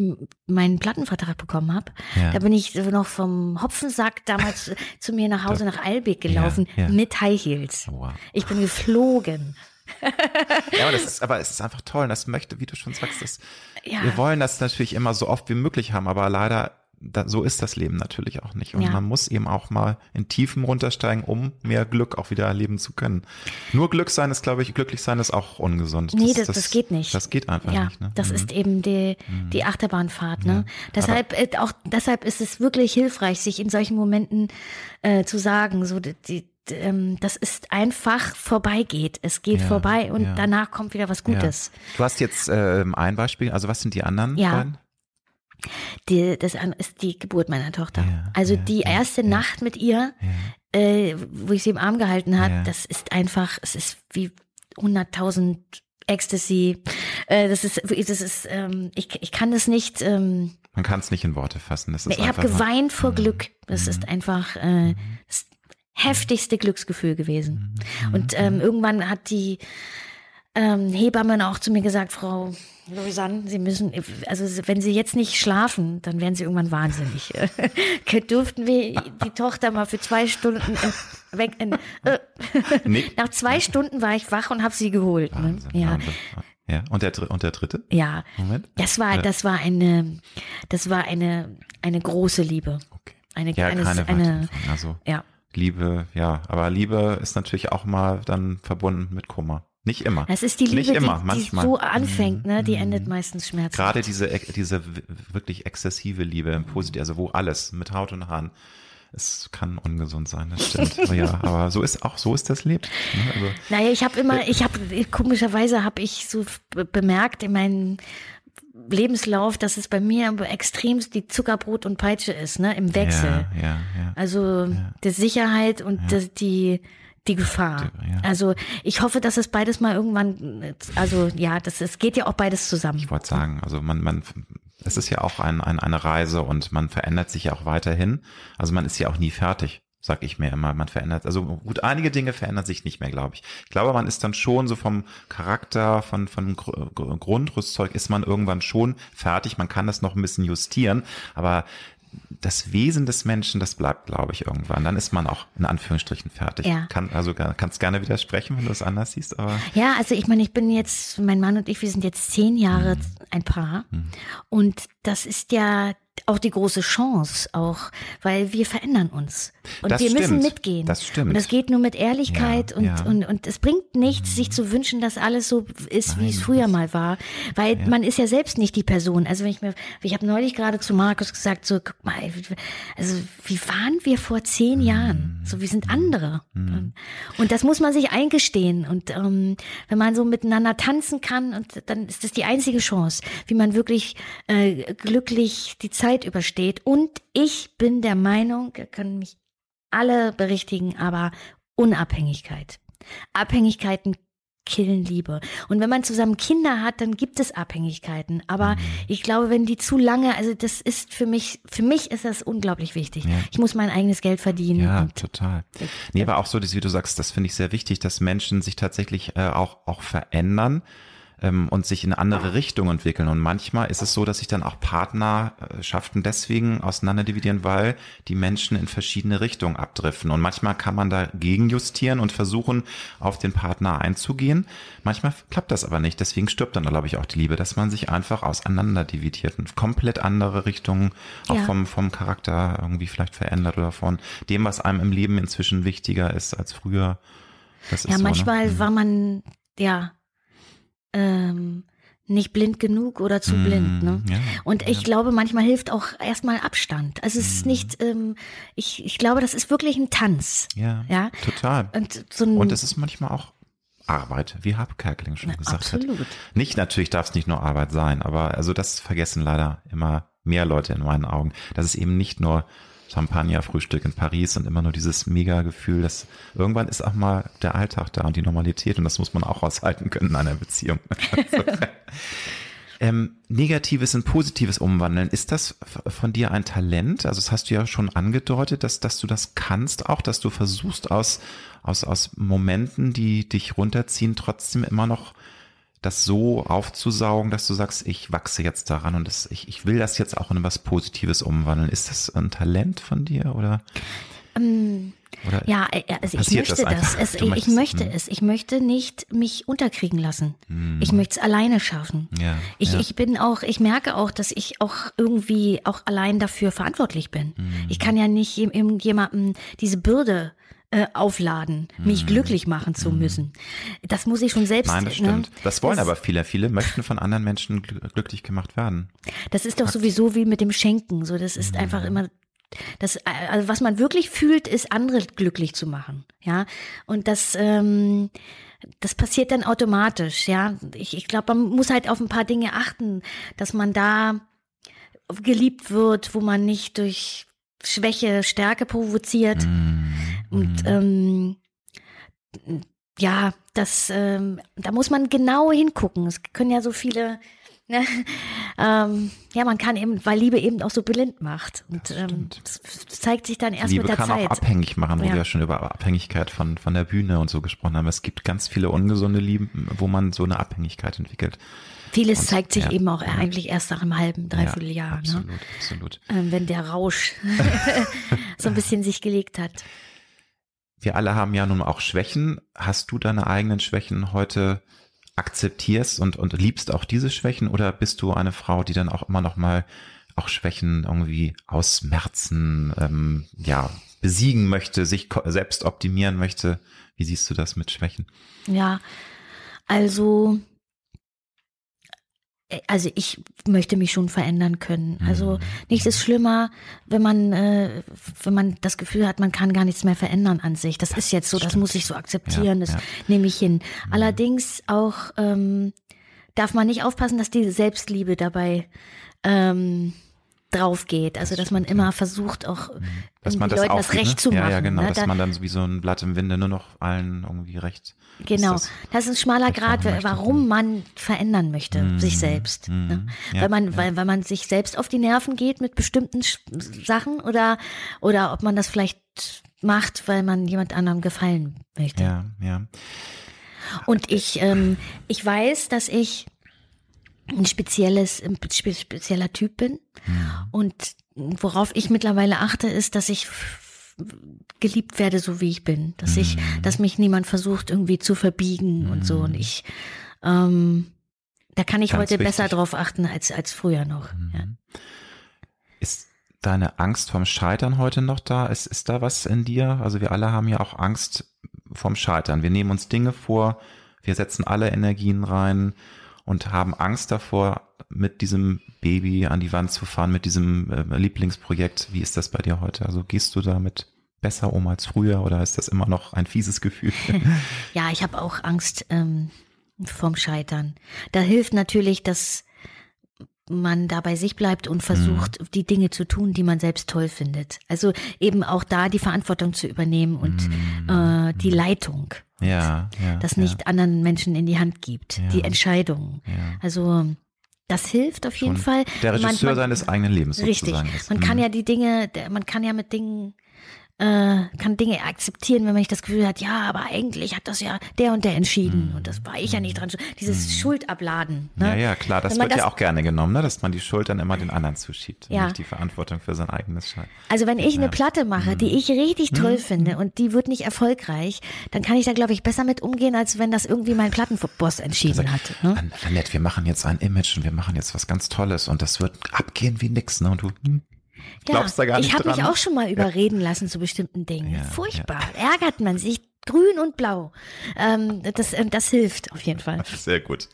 meinen Plattenvertrag bekommen habe. Ja. Da bin ich noch vom Hopfensack damals (laughs) zu mir nach Hause nach Albeck gelaufen Ja, ja. mit High Heels. Wow. Ich bin geflogen. (laughs) Ja, aber, das ist, aber es ist einfach toll. Und das möchte, wie du schon sagst, das, wir wollen das natürlich immer so oft wie möglich haben, aber leider, da, so ist das Leben natürlich auch nicht. Und Ja. man muss eben auch mal in Tiefen runtersteigen, um mehr Glück auch wieder erleben zu können. Nur Glück sein ist, glaube ich, glücklich sein ist auch ungesund. Nee, das, das, geht nicht. Das geht einfach ja, nicht. Ne? das Mhm. ist eben die, die Achterbahnfahrt. Ne? Deshalb, äh, auch deshalb ist es wirklich hilfreich, sich in solchen Momenten äh, zu sagen, so die, ähm, das ist einfach vorbeigeht. Es geht Ja, vorbei und ja. danach kommt wieder was Gutes. Ja. Du hast jetzt ähm, ein Beispiel, also was sind die anderen Ja. beiden? Die, das ist die Geburt meiner Tochter. Ja, also ja, die erste ja. Nacht mit ihr, äh, wo ich sie im Arm gehalten habe, das ist einfach, es ist wie 100.000 Ecstasy. Äh, das ist, das ist, ähm, ich, ich kann das nicht. Ähm, Man kann es nicht in Worte fassen. Das ist ich habe geweint vor Mhm. Glück. Das ist einfach äh, das heftigste Glücksgefühl gewesen. Mhm. Und ähm, irgendwann hat die ähm, Hebamme auch zu mir gesagt, Frau Lausanne, Sie müssen, also wenn Sie jetzt nicht schlafen, dann werden Sie irgendwann wahnsinnig. (laughs) Dürften wir die Tochter mal für zwei Stunden weg äh, Nee. (laughs) Nach zwei Stunden war ich wach und habe sie geholt. Ne? Wahnsinn, Ja, Wahnsinn. Ja. Und der, und der dritte? ja. Moment. Das war, Ja. das war eine, das war eine, eine große Liebe. Okay. Eine, Ja, eine, keine eine. Also ja. Liebe, ja, aber Liebe ist natürlich auch mal dann verbunden mit Kummer. Nicht immer. Das ist die Liebe, Nicht immer, die, die manchmal. so anfängt, ne? Die Mhm. endet meistens schmerzhaft. Gerade diese, diese w- wirklich exzessive Liebe im Positiv, also wo alles mit Haut und Haaren, es kann ungesund sein, das stimmt. aber (laughs) ja, aber so ist auch, so ist das Leben. Ne? Also, Naja, ich habe immer, ich habe komischerweise habe ich so be- bemerkt in meinem Lebenslauf, dass es bei mir extremst die Zuckerbrot und Peitsche ist, ne? Im Wechsel. Ja, ja, ja. Also die Sicherheit und das, die die Gefahr. Ja. Also ich hoffe, dass es beides mal irgendwann, also ja, das es geht ja auch beides zusammen. Ich wollte sagen, also man, man, es ist ja auch ein, ein, eine Reise und man verändert sich ja auch weiterhin. Also man ist ja auch nie fertig, sag ich mir immer. Man verändert, also gut, einige Dinge verändern sich nicht mehr, glaube ich. Ich glaube, man ist dann schon so vom Charakter, von, von Gr- Gr- Grundrüstzeug ist man irgendwann schon fertig. Man kann das noch ein bisschen justieren, aber das Wesen des Menschen, das bleibt, glaube ich, irgendwann. Dann ist man auch in Anführungsstrichen fertig. Ja. Kann, also kannst gerne widersprechen, wenn du es anders siehst, aber Ja, also ich meine, ich bin jetzt, mein Mann und ich, wir sind jetzt zehn Jahre Mhm. ein Paar. Und das ist ja auch die große Chance, auch, weil wir verändern uns. Und Das wir müssen stimmt. mitgehen. Das stimmt. Und das geht nur mit Ehrlichkeit Ja, und, ja. Mhm. und, und es bringt nichts, sich zu wünschen, dass alles so ist, wie es früher mal war. Weil man ist ja selbst nicht die Person. Also wenn ich mir, ich habe neulich gerade zu Markus gesagt, so, guck mal, also wie waren wir vor zehn Mhm. Jahren? So, wir sind andere. Und das muss man sich eingestehen. Und ähm, wenn man so miteinander tanzen kann, und dann ist das die einzige Chance, wie man wirklich äh, glücklich die Zeit übersteht. Und ich bin der Meinung, können mich alle berichtigen, aber Unabhängigkeit. Abhängigkeiten killen Liebe. Und wenn man zusammen Kinder hat, dann gibt es Abhängigkeiten. Aber mhm. ich glaube, wenn die zu lange, also das ist für mich, für mich ist das unglaublich wichtig. Ja. Ich muss mein eigenes Geld verdienen. Ja, total. Nee, aber auch so, wie du sagst, das finde ich sehr wichtig, dass Menschen sich tatsächlich äh, auch, auch verändern ähm, und sich in eine andere Richtung entwickeln. Und manchmal ist es so, dass sich dann auch Partnerschaften deswegen auseinanderdividieren, weil die Menschen in verschiedene Richtungen abdriften. Und manchmal kann man dagegen justieren und versuchen, auf den Partner einzugehen. Manchmal klappt das aber nicht. Deswegen stirbt dann, glaube ich, auch die Liebe, dass man sich einfach auseinanderdividiert und komplett andere Richtungen auch ja. vom, vom Charakter irgendwie vielleicht verändert oder von dem, was einem im Leben inzwischen wichtiger ist als früher. Das ja, so, ne? manchmal ne? war man, ja, ähm, nicht blind genug oder zu mm, blind. Ne? Ja, und ich ja. glaube, manchmal hilft auch erstmal Abstand. Also es mm. ist nicht, ähm, ich, ich glaube, das ist wirklich ein Tanz. Ja, ja? total. Und, so und es ist manchmal auch Arbeit, wie Kerkeling schon Na, gesagt absolut. hat. Nicht, natürlich darf es nicht nur Arbeit sein, aber also das vergessen leider immer mehr Leute in meinen Augen, dass es eben nicht nur Champagner-Frühstück in Paris und immer nur dieses Mega-Gefühl, dass irgendwann ist auch mal der Alltag da und die Normalität und das muss man auch aushalten können in einer Beziehung. (laughs) ähm, Negatives in Positives umwandeln, ist das von dir ein Talent? Also das hast du ja schon angedeutet, dass, dass du das kannst auch, dass du versuchst aus, aus, aus Momenten, die dich runterziehen, trotzdem immer noch das so aufzusaugen, dass du sagst, ich wachse jetzt daran und das, ich, ich will das jetzt auch in was Positives umwandeln. Ist das ein Talent von dir oder? Um, oder ja, äh, also ich möchte das. das. Es, ich, ich möchte hm. es. Ich möchte nicht mich unterkriegen lassen. Hm. Ich möchte es alleine schaffen. Ja, ich, ja. ich bin auch, ich merke auch, dass ich auch irgendwie auch allein dafür verantwortlich bin. Hm. Ich kann ja nicht jemandem diese Bürde äh, aufladen, mich mhm. glücklich machen zu mhm. müssen. Das muss ich schon selbst. Nein, das ne? stimmt. Ne? Das wollen das, aber viele. Viele möchten von anderen Menschen glücklich gemacht werden. Das ist doch Hat, sowieso wie mit dem Schenken. So, das ist mhm. einfach immer das, also was man wirklich fühlt, ist andere glücklich zu machen, ja. Und das, ähm, das passiert dann automatisch, ja. Ich, ich glaube, man muss halt auf ein paar Dinge achten, dass man da geliebt wird, wo man nicht durch Schwäche Stärke provoziert. Mm. Und mhm. ähm, ja, das, ähm, da muss man genau hingucken. Es können ja so viele, ne? (laughs) ähm, ja, man kann eben, weil Liebe eben auch so blind macht. Und das, ähm, das zeigt sich dann erst Liebe mit der kann Zeit. auch abhängig machen, wo ja. wir ja schon über Abhängigkeit von, von der Bühne und so gesprochen haben. Es gibt ganz viele ungesunde Lieben, wo man so eine Abhängigkeit entwickelt. Vieles und, zeigt sich ja, eben auch ja. eigentlich erst nach einem halben, dreiviertel Jahr. Absolut, ne? absolut. Ähm, wenn der Rausch (laughs) (laughs) so ein bisschen sich gelegt hat. Wir alle haben ja nun auch Schwächen. Hast du deine eigenen Schwächen heute akzeptierst und, und liebst auch diese Schwächen oder bist du eine Frau, die dann auch immer noch mal auch Schwächen irgendwie ausmerzen, ähm, ja, besiegen möchte, sich selbst optimieren möchte? Wie siehst du das mit Schwächen? Ja, also also ich möchte mich schon verändern können. Also mhm. nichts ist schlimmer, wenn man, äh, wenn man das Gefühl hat, man kann gar nichts mehr verändern an sich. Das, das ist jetzt so, das muss ich so akzeptieren, ja, das ja. nehme ich hin. Mhm. Allerdings auch ähm, darf man nicht aufpassen, dass die Selbstliebe dabei ähm, drauf geht. Also dass man immer versucht, auch mhm. dass man das Leuten das recht ne? zu machen. Ja, ja genau, ne? dass man dann wie so ein Blatt im Winde nur noch allen irgendwie recht. Genau, das, das, ist ein schmaler Grad, warum man verändern möchte, mm, sich selbst. Mm, ne? ja, weil man, ja. weil, weil man sich selbst auf die Nerven geht mit bestimmten Sachen oder, oder ob man das vielleicht macht, weil man jemand anderem gefallen möchte. Ja, ja. Und ich, ähm, ich weiß, dass ich ein spezielles, ein spezieller Typ bin. Ja. Und worauf ich mittlerweile achte, ist, dass ich geliebt werde, so wie ich bin. Dass ich, mhm. dass mich niemand versucht, irgendwie zu verbiegen mhm. und so. Und ich, ähm, da kann ich Ganz heute wichtig. besser drauf achten als, als früher noch. Mhm. Ja. Ist deine Angst vom Scheitern heute noch da? Ist, ist da was in dir? Also wir alle haben ja auch Angst vom Scheitern. Wir nehmen uns Dinge vor, wir setzen alle Energien rein und haben Angst davor, mit diesem Baby an die Wand zu fahren, mit diesem äh, Lieblingsprojekt. Wie ist das bei dir heute? Also gehst du damit besser um als früher oder ist das immer noch ein fieses Gefühl? (laughs) ja, ich habe auch Angst ähm, vom Scheitern. Da hilft natürlich das man da bei sich bleibt und versucht, Mhm. die Dinge zu tun, die man selbst toll findet. Also eben auch da die Verantwortung zu übernehmen und äh, die Leitung. Ja, Mhm. ja. Das ja. nicht anderen Menschen in die Hand gibt, Ja. die Entscheidung. Ja. Also das hilft auf jeden Schon Fall. Der Man- Regisseur man- seines eigenen Lebens Richtig. sozusagen ist. Man kann Mhm. ja die Dinge, man kann ja mit Dingen, äh, kann Dinge akzeptieren, wenn man nicht das Gefühl hat, ja, aber eigentlich hat das ja der und der entschieden und das war ich ja nicht dran. schuld. Dieses Schuldabladen. Ne? Mhm. Ja, ja, klar, das wird ja das- auch gerne genommen, ne? dass man die Schuld dann immer den anderen zuschiebt und Ja. nicht die Verantwortung für sein eigenes Schein. Also wenn ich eine Platte mache, Mhm. die ich richtig toll finde und die wird nicht erfolgreich, dann kann ich da, glaube ich, besser mit umgehen, als wenn das irgendwie mein Plattenboss entschieden hat. Ne? An- Annette, wir machen jetzt ein Image und wir machen jetzt was ganz Tolles und das wird abgehen wie nix, ne? Und du hm, glaubst da gar nicht ich habe mich auch schon mal überreden lassen zu bestimmten Dingen. Ja, Furchtbar. Ärgert man sich grün und blau. Ähm, das, äh, das hilft auf jeden Fall. Sehr gut.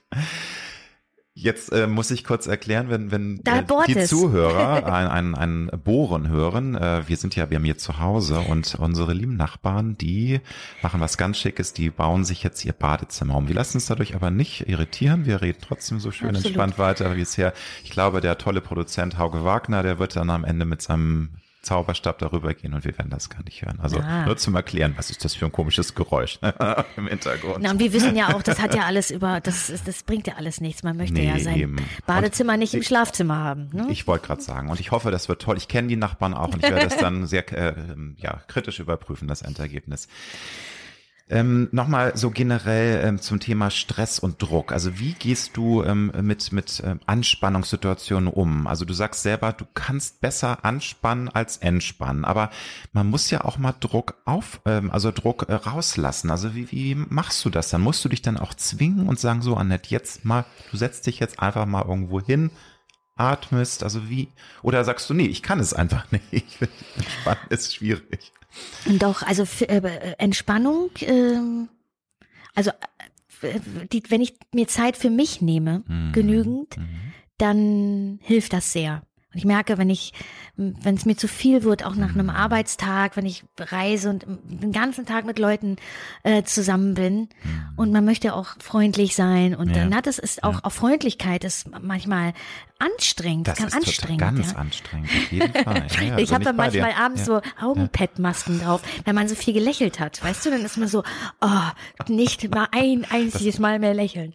Jetzt äh, muss ich kurz erklären, wenn, wenn äh, die es. Zuhörer (laughs) ein, ein, ein Bohren hören. Äh, wir sind ja bei mir zu Hause und unsere lieben Nachbarn, die machen was ganz Schickes, die bauen sich jetzt ihr Badezimmer um. Wir lassen uns dadurch aber nicht irritieren. Wir reden trotzdem so schön Absolut. entspannt weiter wie bisher. Ich glaube, der tolle Produzent Hauge Wagner, der wird dann am Ende mit seinem Zauberstab darüber gehen und wir werden das gar nicht hören. Also Ah. nur zum Erklären, was ist das für ein komisches Geräusch (laughs) im Hintergrund. Na, und wir wissen ja auch, das hat ja alles über, das, ist- das bringt ja alles nichts. Man möchte Nee, ja sein eben. Badezimmer Und nicht im ich- Schlafzimmer haben. Ne? Ich wollte gerade sagen. Und ich hoffe, das wird toll. Ich kenne die Nachbarn auch und ich werde das (laughs) dann sehr äh, ja, kritisch überprüfen, das Endergebnis. Ähm, Nochmal so generell ähm, zum Thema Stress und Druck. Also wie gehst du ähm, mit, mit ähm, Anspannungssituationen um? Also du sagst selber, du kannst besser anspannen als entspannen. Aber man muss ja auch mal Druck auf, ähm, also Druck äh, rauslassen. Also wie, wie machst du das dann? Musst du dich dann auch zwingen und sagen, so Annette, jetzt mal, du setzt dich jetzt einfach mal irgendwo hin, atmest, also wie, oder sagst du, nee, ich kann es einfach (laughs) nicht. Entspannen ist schwierig. Doch, also für, äh, Entspannung, ähm, also äh, die, wenn ich mir Zeit für mich nehme, Mhm. genügend, dann hilft das sehr. Und ich merke, wenn ich, wenn es mir zu viel wird, auch nach Mhm. einem Arbeitstag, wenn ich reise und den ganzen Tag mit Leuten äh, zusammen bin und man möchte auch freundlich sein und Mhm. Ja. dann hat es ist auch, auch Freundlichkeit ist manchmal anstrengend, Das kann ist total anstrengend. ganz ja. anstrengend, auf jeden (laughs) Fall. Ja, ja, ich bin habe manchmal abends so Augenpad-Masken drauf, wenn man so viel gelächelt hat. Weißt du, dann ist man so, oh, nicht mal ein einziges Mal mehr lächeln.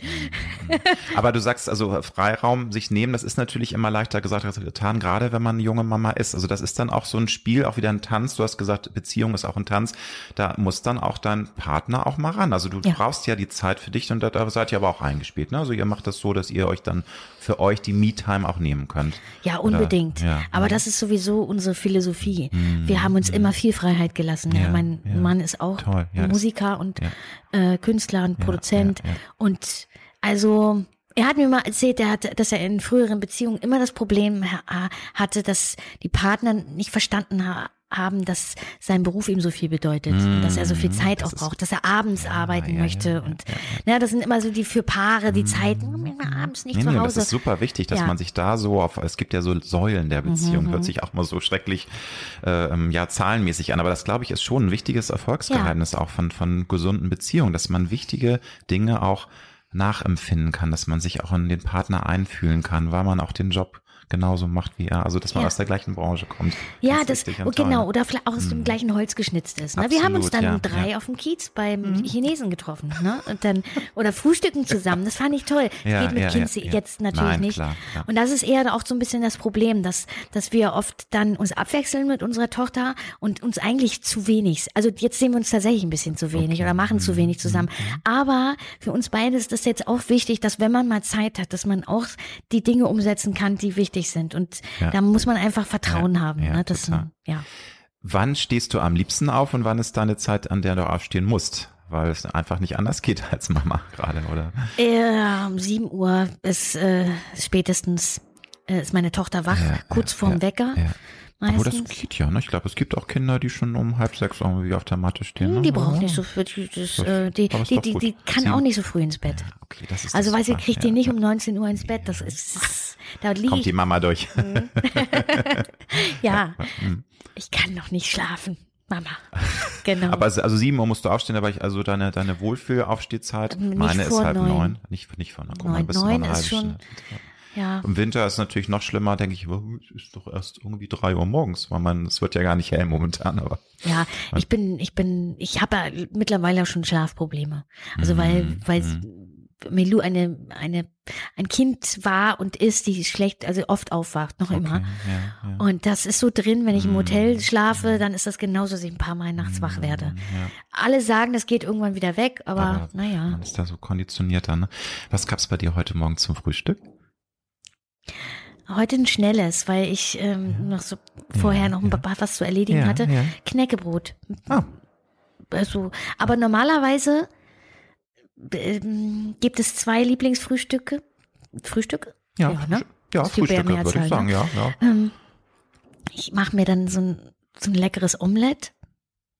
Aber du sagst also Freiraum sich nehmen, das ist natürlich immer leichter gesagt als getan, gerade wenn man eine junge Mama ist. Also das ist dann auch so ein Spiel, auch wieder ein Tanz. Du hast gesagt, Beziehung ist auch ein Tanz. Da muss dann auch dein Partner auch mal ran. Also du brauchst ja die Zeit für dich und da, da seid ihr aber auch eingespielt. Ne? Also ihr macht das so, dass ihr euch dann für euch die Me-Time auch nehmen könnt. Ja, Oder- unbedingt. ja. Mhm. Aber das ist sowieso unsere Philosophie. Wir haben uns immer viel Freiheit gelassen. Ja, Ja, mein ja. Mann ist auch Toll, ja, Musiker und ja. äh, Künstler und Produzent. ja, ja. Und also er hat mir mal erzählt, er hat, dass er in früheren Beziehungen immer das Problem ha hatte, dass die Partner nicht verstanden ha haben, dass sein Beruf ihm so viel bedeutet und dass er so viel Zeit das auch braucht, dass er abends arbeiten ja, ja, möchte ja, und ja, das sind immer so die für Paare die Zeiten, immer abends nicht Nee, zu nee, Hause. das ist super wichtig, dass Ja. man sich da so auf, es gibt ja so Säulen der Beziehung, hört sich auch mal so schrecklich, äh, ähm, ja, zahlenmäßig an, aber das glaube ich ist schon ein wichtiges Erfolgsgeheimnis auch von, von gesunden Beziehungen, dass man wichtige Dinge auch nachempfinden kann, dass man sich auch in den Partner einfühlen kann, weil man auch den Job genauso macht wie er, also dass man Ja. aus der gleichen Branche kommt. Ja, das, oh, genau, oder vielleicht auch aus dem gleichen Holz geschnitzt ist. Ne? Wir haben uns dann Absolut, ja, drei ja. auf dem Kiez beim Chinesen getroffen, ne? Und dann, oder frühstücken zusammen. Das fand ich toll. (laughs) Ja, Geht mit ja, ja. jetzt natürlich Nein, nicht. klar. Und das ist eher auch so ein bisschen das Problem, dass, dass wir oft dann uns abwechseln mit unserer Tochter und uns eigentlich zu wenig, also jetzt sehen wir uns tatsächlich ein bisschen zu wenig oder machen Mhm. zu wenig zusammen. Aber für uns beide ist das jetzt auch wichtig, dass wenn man mal Zeit hat, dass man auch die Dinge umsetzen kann, die wichtig sind. Und Ja. da muss man einfach Vertrauen Ja, haben. ja, ne? Das, ja. Wann stehst du am liebsten auf und wann ist deine Zeit, an der du aufstehen musst? Weil es einfach nicht anders geht (laughs) als Mama gerade, oder? Äh, um 7 Uhr ist äh, spätestens äh, ist meine Tochter wach, Ja, kurz ja, vorm ja, Wecker. Ja. Aber das Meistens. geht ja, ne? Ich glaube, es gibt auch Kinder, die schon um halb sechs irgendwie auf der Matte stehen. Hm, Ne? Die braucht nicht so früh, die, das, Das- äh, die, die, die, die kann Sieben. auch nicht so früh ins Bett. Ja, okay, das ist Also das weiß ihr, super. kriegt ja. ihr nicht um 19 Uhr ins Bett. Das ist, da liege Kommt die Mama durch. (laughs) (laughs) ja, ich kann noch nicht schlafen, Mama. Genau. Aber also sieben Uhr musst du aufstehen, aber ich, also deine, deine Wohlfühlaufstehzeit, meine ist halb neun. Nicht, nicht vor mal, Neun- neun ist schon- Stunde. Ja. Im Winter ist natürlich noch schlimmer, denke ich, es ist doch erst irgendwie drei Uhr morgens, weil man, es wird ja gar nicht hell momentan, aber. Ja, ich bin, ich bin, ich habe ja mittlerweile schon Schlafprobleme. Also weil, Mhm, weil mhm. Melou eine, eine, ein Kind war und ist, die schlecht, also oft aufwacht, noch immer. Okay, ja, ja. Und das ist so drin, wenn ich im Mhm. Hotel schlafe, dann ist das genauso, dass ich ein paar Mal nachts wach werde. Ja. Alle sagen, das geht irgendwann wieder weg, aber, Aber naja. Man ist da so konditioniert dann. Ne? Was gab's bei dir heute Morgen zum Frühstück? Heute ein schnelles, weil ich ähm, noch so vorher noch ein paar was zu erledigen Ja, hatte. ja. Knäckebrot. Ah. Also, aber normalerweise ähm, gibt es zwei Lieblingsfrühstücke. Frühstücke? Ja, Ja, ne? Frühstück- ja Ist die Frühstücke würde ich sagen, ne? ja, ja. Ähm, ich mache mir dann so ein, so ein leckeres Omelett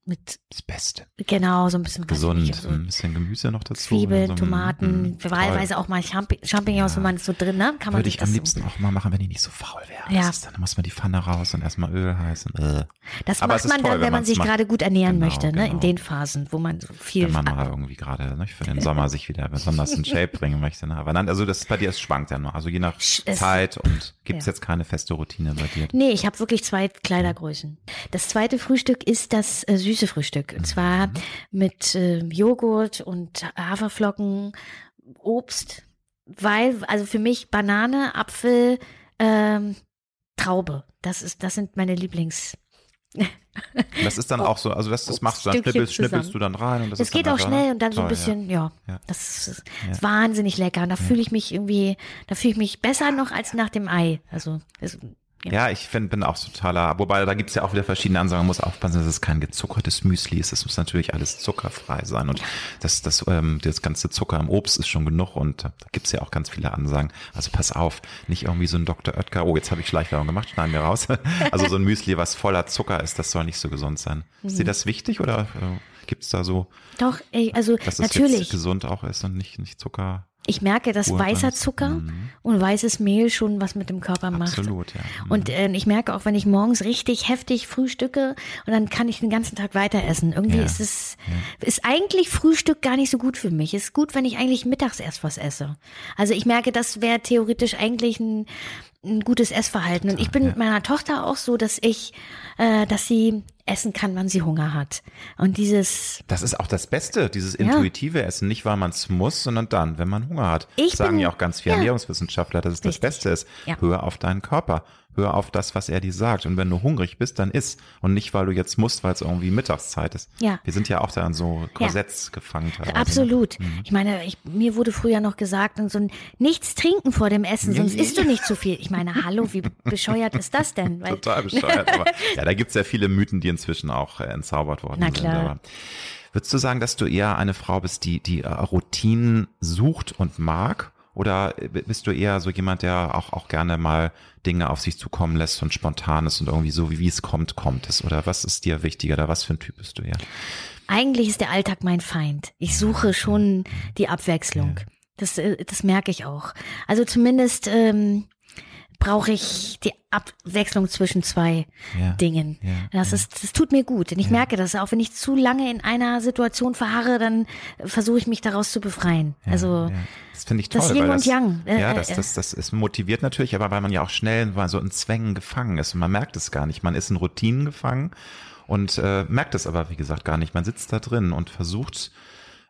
mit, Das Beste. genau, so ein bisschen Gesund, so ein bisschen Gemüse noch dazu. Zwiebeln, so ein- Tomaten, mm, wahlweise auch mal Champi Champignons, Ja. wenn man es so drin, ne? Kann man Würde ich am liebsten auch mal machen, wenn die nicht so faul wäre. Ja. Ist, dann muss man die Pfanne raus und erstmal Öl heißen. Äh. Das Aber macht es man toll, dann, wenn wenn man sich macht. gerade gut ernähren Genau, möchte, ne? In genau. den Phasen, wo man so viel. Wenn man mal irgendwie gerade ne, für den Sommer sich wieder besonders in Shape (laughs) bringen möchte. Ne? Aber dann, also das bei dir ist schwankt ja nur. Also je nach es- Zeit und gibt es Ja. jetzt keine feste Routine bei dir. Nee, ich habe wirklich zwei Kleidergrößen. Das zweite Frühstück ist das äh, süße Frühstück. Und zwar Mhm. mit äh, Joghurt und Haferflocken, Obst, weil, also für mich Banane, Apfel, ähm, Traube. Das ist, das sind meine Lieblings. Das ist dann (laughs) auch so, also das, das machst du dann, schnippelst, schnippelst du dann rein. Und das Es ist geht auch schnell ne? und dann so ein Toll, bisschen, ja, Ja. das ist, Ja. ist wahnsinnig lecker. Und da fühle ich mich irgendwie, da fühle ich mich besser noch als nach dem Ei. Also, das, Ja, ja ich find, bin auch totaler, wobei da gibt's ja auch wieder verschiedene Ansagen, man muss aufpassen, dass es kein gezuckertes Müsli ist, es muss natürlich alles zuckerfrei sein und das, das, ähm, das ganze Zucker im Obst ist schon genug und da gibt's ja auch ganz viele Ansagen, also pass auf, nicht irgendwie so ein Dr. Oetker, oh, jetzt habe ich Schleichwerbung gemacht, schneiden wir raus, (laughs) also so ein Müsli, was voller Zucker ist, das soll nicht so gesund sein. Ist Mhm. dir das wichtig oder äh, gibt's da so, doch, ey, also dass es natürlich. jetzt gesund auch ist und nicht, nicht Zucker? Ich merke, dass pur weißer? Zucker Mhm. und weißes Mehl schon was mit dem Körper macht. Absolut, ja. Mhm. Und äh, ich merke auch, wenn ich morgens richtig heftig frühstücke und dann kann ich den ganzen Tag weiter essen. Irgendwie Ja. ist es, ist eigentlich Frühstück gar nicht so gut für mich. Ist gut, wenn ich eigentlich mittags erst was esse. Also ich merke, das wäre theoretisch eigentlich ein, ein gutes Essverhalten. Und ich bin mit meiner Tochter auch so, dass ich, äh, dass sie essen kann, wann sie Hunger hat. Und dieses, Das ist auch das Beste, dieses intuitive Essen, nicht weil man es muss, sondern dann, wenn man Hunger hat. Ich Sagen bin- ja auch ganz viele ja. Ernährungswissenschaftler, dass es das Richtig. Beste ist. Ja. Hör auf deinen Körper, hör auf das, was er dir sagt. Und wenn du hungrig bist, dann iss. Und nicht, weil du jetzt musst, weil es irgendwie Mittagszeit ist. Ja. Wir sind ja auch da in so Korsetts gefangen. teilweise, ne? Absolut. Ich meine, ich, mir wurde früher noch gesagt, und so ein nichts trinken vor dem Essen, sonst isst du nicht zu viel. Ich meine, hallo, wie bescheuert ist das denn? Weil, (laughs) Total bescheuert. aber (laughs) ja, da gibt's ja viele Mythen, die inzwischen auch äh, entzaubert worden Na sind. klar. Aber würdest du sagen, dass du eher eine Frau bist, die, die äh, Routinen sucht und mag? Oder bist du eher so jemand, der auch, auch gerne mal Dinge auf sich zukommen lässt und spontan ist und irgendwie so, wie, wie es kommt, kommt es? Oder was ist dir wichtiger? Oder was für ein Typ bist du eher? Eigentlich ist der Alltag mein Feind. Ich suche schon die Abwechslung. Das, äh, das merke ich auch. Also zumindest ähm, brauche ich die Abwechslung zwischen zwei Ja. Dingen. Ja, Das ist, das tut mir gut. Und ich merke das. Auch wenn ich zu lange in einer Situation verharre, dann versuche ich mich daraus zu befreien. also ja. Das finde ich toll. das Yin und das, Yang. Äh, ja, äh, das, das, das ist motiviert natürlich, aber weil man ja auch schnell so in Zwängen gefangen ist und man merkt es gar nicht. Man ist in Routinen gefangen und äh, merkt es aber, wie gesagt, gar nicht. Man sitzt da drin und versucht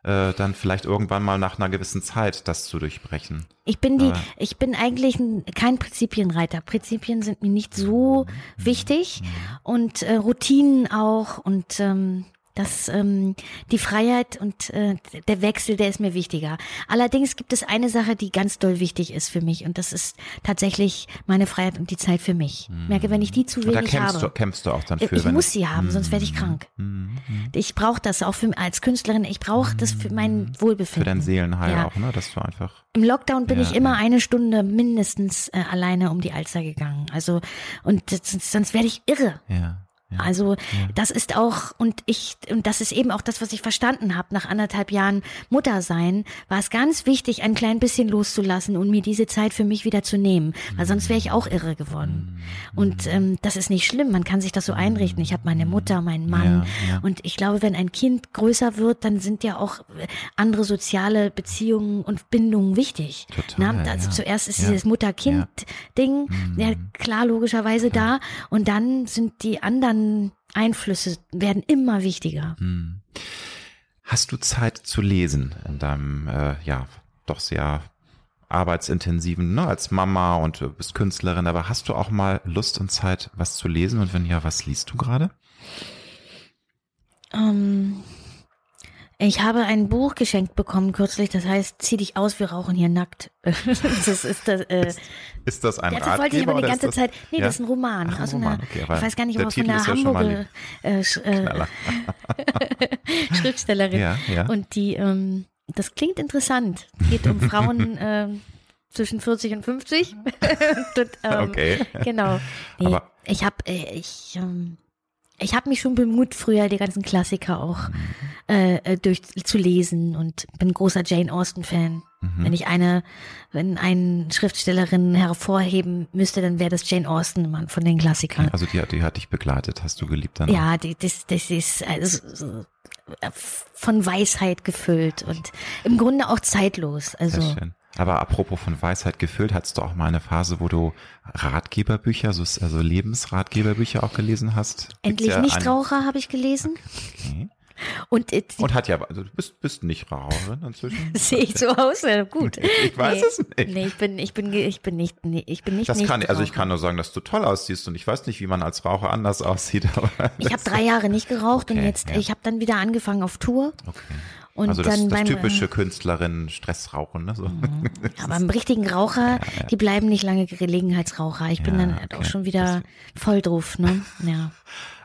äh, dann vielleicht irgendwann mal nach einer gewissen Zeit das zu durchbrechen. Ich bin die, Aber- ich bin eigentlich ein, kein Prinzipienreiter. Prinzipien sind mir nicht so Mhm. wichtig und äh, Routinen auch und ähm, das, ähm, die Freiheit und äh, der Wechsel, der ist mir wichtiger. Allerdings gibt es eine Sache, die ganz doll wichtig ist für mich und das ist tatsächlich meine Freiheit und die Zeit für mich. Ich merke, wenn ich die zu wenig kämpfst habe. du, kämpfst du auch dann Ich für. wenn muss sie haben, sonst werde ich krank. Mhm. Ich brauche das auch für, als Künstlerin. Ich brauche das für mein Für Wohlbefinden. dein Seelenheil Ja. auch, ne? Dass du einfach. Im Lockdown bin Ja, ich immer ja. eine Stunde mindestens äh, alleine um die Alster gegangen. Also und das, sonst werde ich irre. Ja. Also das ist auch, und ich, und das ist eben auch das, was ich verstanden habe, nach anderthalb Jahren Mutter sein, war es ganz wichtig, ein klein bisschen loszulassen und mir diese Zeit für mich wieder zu nehmen. Weil sonst wäre ich auch irre geworden. Und ähm, das ist nicht schlimm, man kann sich das so einrichten. Ich habe meine Mutter, meinen Mann. Ja, ja. Und ich glaube, wenn ein Kind größer wird, dann sind ja auch andere soziale Beziehungen und Bindungen wichtig. Total, Na, also ja. zuerst ist dieses Mutter-Kind-Ding, ja klar, logischerweise da. Und dann sind die anderen Einflüsse, werden immer wichtiger. Hm. Hast du Zeit zu lesen in deinem, äh, ja, doch sehr arbeitsintensiven, ne, als Mama und du bist Künstlerin, aber hast du auch mal Lust und Zeit, was zu lesen? Und wenn ja, was liest du gerade? Ähm, ich habe ein Buch geschenkt bekommen kürzlich, das heißt, zieh dich aus, wir rauchen hier nackt. (laughs) das ist das, äh, Ist das ein das Ratgeber wollte ich aber die ganze ist das, Zeit. Nee, ja? das ist ein Roman. Ach, ein aus Roman, einer, okay, ich weiß gar nicht, ob von Titel einer ist ja Hamburger äh, Sch- äh. (laughs) Schriftstellerin. Ja, ja. Und die, ähm, das klingt interessant. Geht um Frauen (laughs) ähm, zwischen 40 und 50. und, ähm, Okay. Genau. Nee, Aber- ich habe äh, ich, ähm, ich habe mich schon bemüht, früher die ganzen Klassiker auch äh, äh, durchzulesen und bin großer Jane Austen-Fan. Mhm. Wenn ich eine, wenn eine Schriftstellerin hervorheben müsste, dann wäre das Jane Austen Mann, von den Klassikern. Also die, hat- die hat dich begleitet, hast du geliebt dann? Ja, die, das, das ist also, so, äh, von Weisheit gefüllt und im Grunde auch zeitlos. Also Sehr schön. Aber apropos von Weisheit gefüllt, hattest du auch mal eine Phase, wo du Ratgeberbücher, so, also Lebensratgeberbücher auch gelesen hast? Endlich ja Nichtraucher habe ich gelesen Okay. und Und hat ja, also du bist, bist nicht Raucherin inzwischen? (laughs) sehe ich so aus? Ja, gut. (laughs) Ich weiß nee, es nicht. Nee, ich bin, ich bin, ich bin nicht, nee, ich bin nicht. Das kann, also ich kann nur sagen, dass du toll aussiehst und ich weiß nicht, wie man als Raucher anders aussieht. (laughs) Ich habe drei Jahre nicht geraucht und Okay, jetzt, ja. ich habe dann wieder angefangen auf Tour Okay. Und also das, dann das beim typische Künstlerinnen Stressrauchen, ne? So. (laughs) Aber im richtigen Raucher, die bleiben nicht lange Gelegenheitsraucher. Ich bin Ja, dann okay. auch schon wieder voll drauf, ne? (laughs) Ja.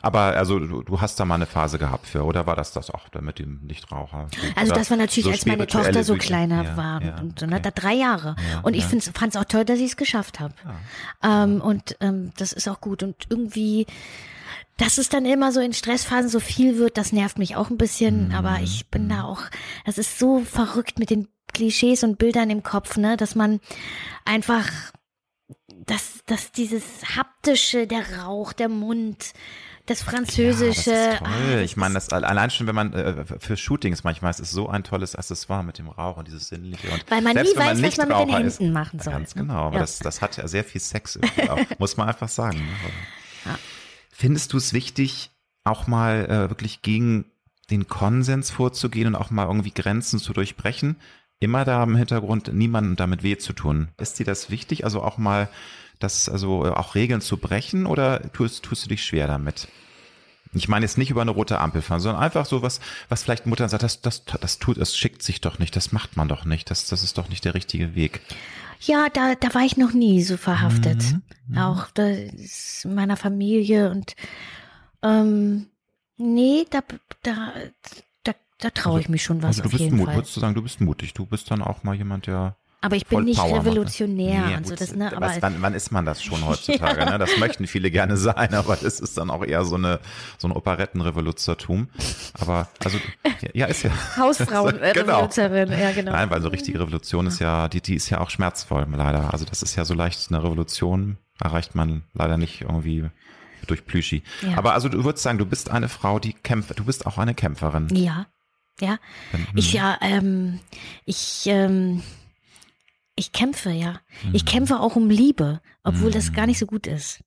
Aber also du, du hast da mal eine Phase gehabt für, oder war das das auch mit dem Nichtraucher? Also das war natürlich, so als meine Tochter so Bücher? kleiner Ja, war ja, und ne? okay. Da drei Jahre. Ja, und ich ja. fand es auch toll, dass ich es geschafft habe. Ähm, und ähm, das ist auch gut. Und irgendwie, dass es dann immer so in Stressphasen so viel wird, das nervt mich auch ein bisschen. Mhm. Aber ich bin da auch, das ist so verrückt mit den Klischees und Bildern im Kopf, ne? Dass man einfach dass, dass dieses haptische, der Rauch, der Mund, das Französische. Ja, das ist ah, toll. das ich meine, das allein schon, wenn man äh, für Shootings manchmal, es ist so ein tolles Accessoire mit dem Rauch und dieses sinnliche. Und Weil man selbst nie weiß, was man mit den Nichtraucher ist, Händen machen soll, Ganz ne? genau, aber Ja. das, das hat ja sehr viel Sex, auch, (laughs) muss man einfach sagen. Ne? Ja. Findest du es wichtig, auch mal äh, wirklich gegen den Konsens vorzugehen und auch mal irgendwie Grenzen zu durchbrechen? Immer da im Hintergrund, niemandem damit weh zu tun. Ist dir das wichtig? Also auch mal das, also äh, auch Regeln zu brechen oder tust, tust du dich schwer damit? Ich meine jetzt nicht über eine rote Ampel fahren, sondern einfach so was, was vielleicht Mutter sagt, das, das, das tut, das schickt sich doch nicht, das macht man doch nicht, das, das ist doch nicht der richtige Weg. Ja, da, da war ich noch nie so verhaftet. Mhm, Auch das in meiner Familie und ähm, nee, da, da, da, da traue ich mich schon was also du bist mutig, würdest du sagen, du bist mutig, du bist dann auch mal jemand, der Aber ich bin nicht Power revolutionär Nee, und so das, ne? was, Aber wann, wann ist man das schon (laughs) heutzutage? ne? Das möchten viele gerne sein, aber das ist dann auch eher so eine so ein Operettenrevoluzzertum. Aber also ja, ja ist ja (laughs) Hausfrauen, äh, (laughs) Genau. Ja genau. Nein, weil so richtige Revolution ist ja, die, die ist ja auch schmerzvoll, leider. Also das ist ja so leicht, eine Revolution erreicht man leider nicht irgendwie durch Plüschi. Ja. Aber also du würdest sagen, du bist eine Frau, die kämpft, du bist auch eine Kämpferin. Ja, ja. Ich ja, ähm, ich, ähm, ich kämpfe, ja. Ich kämpfe auch um Liebe, obwohl das gar nicht so gut ist.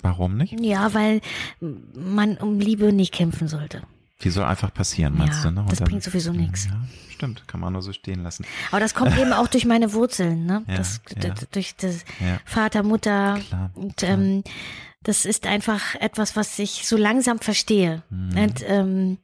Warum nicht? Ja, weil man um Liebe nicht kämpfen sollte. Die soll einfach passieren, meinst Ja, du? Ne? Und das bringt sowieso nichts. Ja, stimmt, kann man nur so stehen lassen. Aber das kommt eben auch durch meine Wurzeln, ne? Ja, das, durch das. Vater, Mutter. Klar, Und klar. ähm, das ist einfach etwas, was ich so langsam verstehe. Mhm. Und ähm,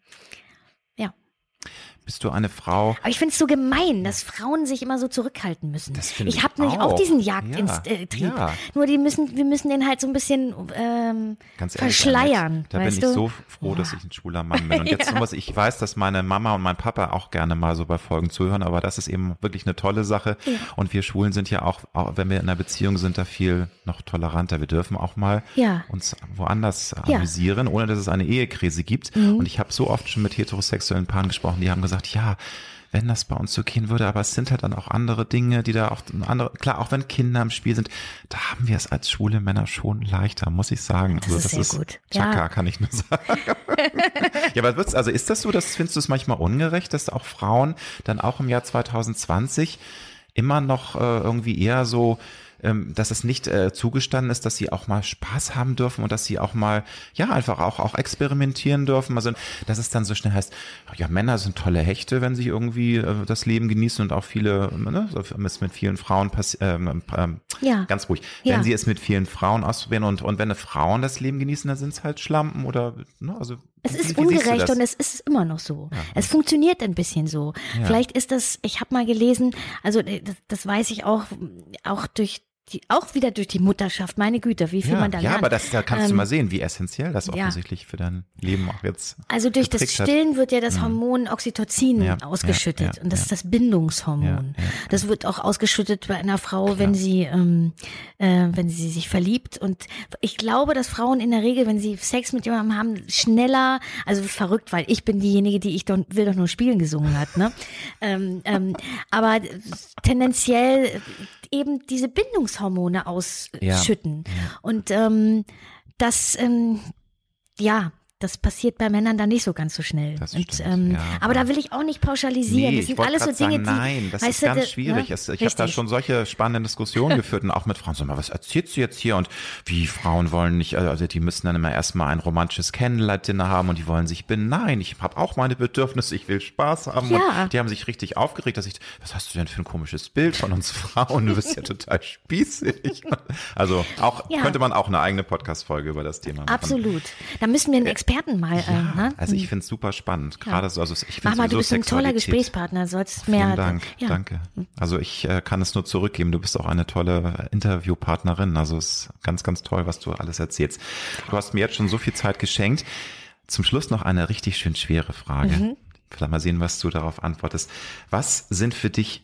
Bist du eine Frau? Aber ich finde es so gemein, dass Frauen sich immer so zurückhalten müssen. Das ich habe nämlich auch auch. diesen Ja, Jagdtrieb. ja. Nur die müssen, wir müssen den halt so ein bisschen ähm, Ganz ehrlich, verschleiern. Da bin ich du? so froh, dass ich ein schwuler Mann bin. Und (laughs) jetzt Ja. muss ich weiß, dass meine Mama und mein Papa auch gerne mal so bei Folgen zuhören, aber das ist eben wirklich eine tolle Sache. Ja. Und wir Schwulen sind ja auch, auch, wenn wir in einer Beziehung sind, da viel noch toleranter. Wir dürfen auch mal uns woanders. Mhm. amüsieren, ohne dass es eine Ehekrise gibt. Und ich habe so oft schon mit heterosexuellen Paaren gesprochen, die haben gesagt, ja, wenn das bei uns so gehen würde, aber es sind halt dann auch andere Dinge, die da auch andere, klar, auch wenn Kinder im Spiel sind, da haben wir es als schwule Männer schon leichter, muss ich sagen. Also Das ist sehr gut. Chaka, Ja. kann ich nur (laughs) sagen. ja, aber wird's, also ist das so, dass findest du es manchmal ungerecht, dass auch Frauen dann auch im Jahr 2020 immer noch äh, irgendwie eher so dass es nicht äh, zugestanden ist, dass sie auch mal Spaß haben dürfen und dass sie auch mal, ja, einfach auch, auch experimentieren dürfen. Also, dass es dann so schnell heißt, ja, Männer sind tolle Hechte, wenn sie irgendwie äh, das Leben genießen und auch viele, ne, so es mit vielen Frauen passieren, ähm, ähm, Ja. ganz ruhig, Ja. wenn sie es mit vielen Frauen ausprobieren und, und wenn eine Frauen das Leben genießen, dann sind es halt Schlampen oder, ne, also. Es wie- ist wie du ungerecht und es ist immer noch so. Es funktioniert ein bisschen so. Ja. Vielleicht ist das, ich habe mal gelesen, also äh, das, das weiß ich auch, auch durch die, auch wieder durch die Mutterschaft, meine Güte, wie viel ja, man da ja, lernt. aber das, da kannst du Ähm, mal sehen, wie essentiell das ja. offensichtlich für dein Leben auch jetzt Also durch das geprägt hat. Stillen wird ja das Hormon Oxytocin Ja, ausgeschüttet ja, und das ja. ist das Bindungshormon. Ja, ja, das wird auch ausgeschüttet bei einer Frau, wenn sie ähm, äh, wenn sie sich verliebt und ich glaube, dass Frauen in der Regel, wenn sie Sex mit jemandem haben, schneller, also verrückt, weil ich bin diejenige, die ich doch, will doch nur spielen gesungen hat, ne? (laughs) ähm, ähm, aber tendenziell eben diese Bindungshormone ausschütten. Und ähm, das ähm, ja, das passiert bei Männern dann nicht so ganz so schnell. Das Und, stimmt, ähm, ja. aber da will ich auch nicht pauschalisieren. Nee, das sind alles so Dinge, sagen, die. nein, das ist du, ganz da- schwierig. ne? Ich habe da schon solche spannenden Diskussionen (laughs) geführt und auch mit Frauen. So, mal, was erzählst du jetzt hier? Und wie Frauen wollen nicht, also die müssen dann immer erstmal ein romantisches Candlelight-Dinner haben und die wollen sich binden. Nein, ich habe auch meine Bedürfnisse, ich will Spaß haben. Ja. Und die haben sich richtig aufgeregt, dass ich, was hast du denn für ein komisches Bild von uns Frauen? Du bist ja (laughs) total spießig. Also auch, Ja. könnte man auch eine eigene Podcast-Folge über das Thema machen. Absolut. Da müssen wir einen Experten mal. Ja, äh, ne? also ich finde es super spannend. Gerade so, also ich finde mal, du bist ein toller Gesprächspartner. Sollst mehr. Vielen Dank, ja. danke. Also ich äh, kann es nur zurückgeben. Du bist auch eine tolle Interviewpartnerin. Also es ist ganz, ganz toll, was du alles erzählst. Du hast mir jetzt schon so viel Zeit geschenkt. Zum Schluss noch eine richtig schön schwere Frage. Mhm. Vielleicht mal sehen, was du darauf antwortest. Was sind für dich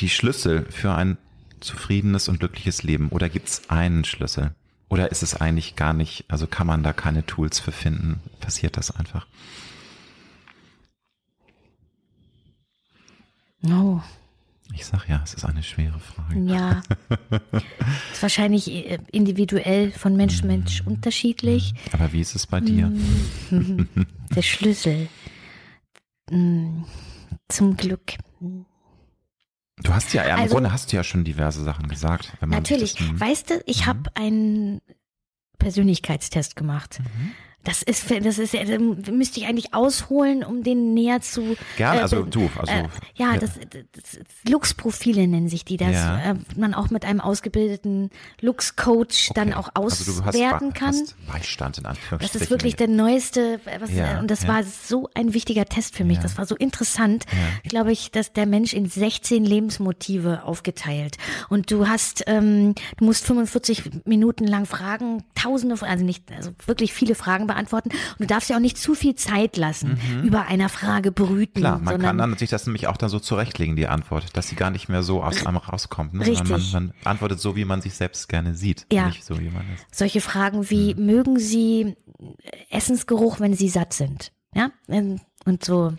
die Schlüssel für ein zufriedenes und glückliches Leben? Oder gibt es einen Schlüssel? Oder ist es eigentlich gar nicht, also kann man da keine Tools für finden? Passiert das einfach? Oh, Ich sag ja, es ist eine schwere Frage. ja. (laughs) ist wahrscheinlich äh, individuell von Mensch zu Mensch unterschiedlich. Aber wie ist es bei dir? Mhm. (laughs) Der Schlüssel zum Glück. Du hast ja, im Also- Grunde hast du ja schon diverse Sachen gesagt. Natürlich. Das, Mhm. weißt du, ich habe einen Persönlichkeitstest gemacht. Mhm. Das ist, das ist, äh, müsste ich eigentlich ausholen, um den näher zu. Gern, äh, also du, also äh, ja, ja. das, das, das Lux-Profile nennen sich die, dass Ja. äh, man auch mit einem ausgebildeten Lux-Coach dann Okay. auch also auswerten Be- kann. Hast Beistand in Anführungsstrichen. Das ist wirklich der neueste, was, Ja, und das war so ein wichtiger Test für mich. Das war so interessant, glaube ich, dass der Mensch in 16 Lebensmotive aufgeteilt. Und du hast, ähm, du musst 45 Minuten lang Fragen, tausende, also nicht, also wirklich viele Fragen beantworten. Und du darfst ja auch nicht zu viel Zeit lassen, über einer Frage brüten. Mhm. Klar, man kann dann sich das nämlich auch dann so zurechtlegen, die Antwort, dass sie gar nicht mehr so aus einem rauskommt, ne? sondern Richtig. man, man antwortet so, wie man sich selbst gerne sieht, Ja. nicht so, wie man ist. solche Fragen wie, Mhm. mögen Sie Essensgeruch, wenn Sie satt sind? Ja, ähm, und so.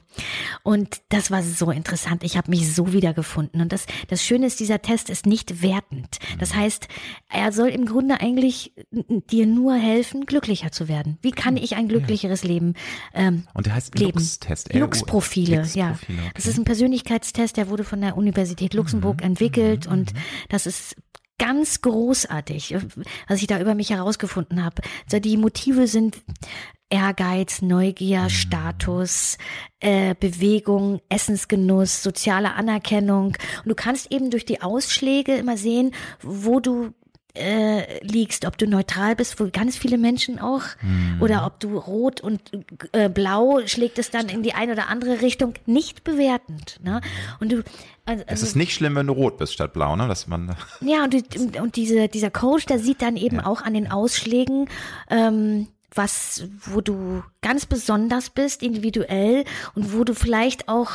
Und das war so interessant. Ich habe mich so wiedergefunden. Und das, das Schöne ist, dieser Test ist nicht wertend. Das Mhm. heißt, er soll im Grunde eigentlich dir nur helfen, glücklicher zu werden. Wie kann ich ein glücklicheres Leben ähm, Und der heißt leben? Lux-Test. Lux-Profile, ja. Okay. Mhm, Das ist ein Persönlichkeitstest, der wurde von der Universität Luxemburg entwickelt und das ist ganz großartig, was ich da über mich herausgefunden habe. Also die Motive sind Ehrgeiz, Neugier, Status, äh, Bewegung, Essensgenuss, soziale Anerkennung. Und du kannst eben durch die Ausschläge immer sehen, wo du äh, liegst, ob du neutral bist, wo ganz viele Menschen auch, Mhm. oder ob du rot und äh, blau schlägt es dann in die eine oder andere Richtung, nicht bewertend. Ne? Und du, also, Es ist nicht schlimm, wenn du rot bist statt blau, ne? Dass man (laughs) ja, und, die- und, diese, dieser Coach, der sieht dann eben auch an den Ausschlägen, ähm, was, wo du ganz besonders bist, individuell und wo du vielleicht auch,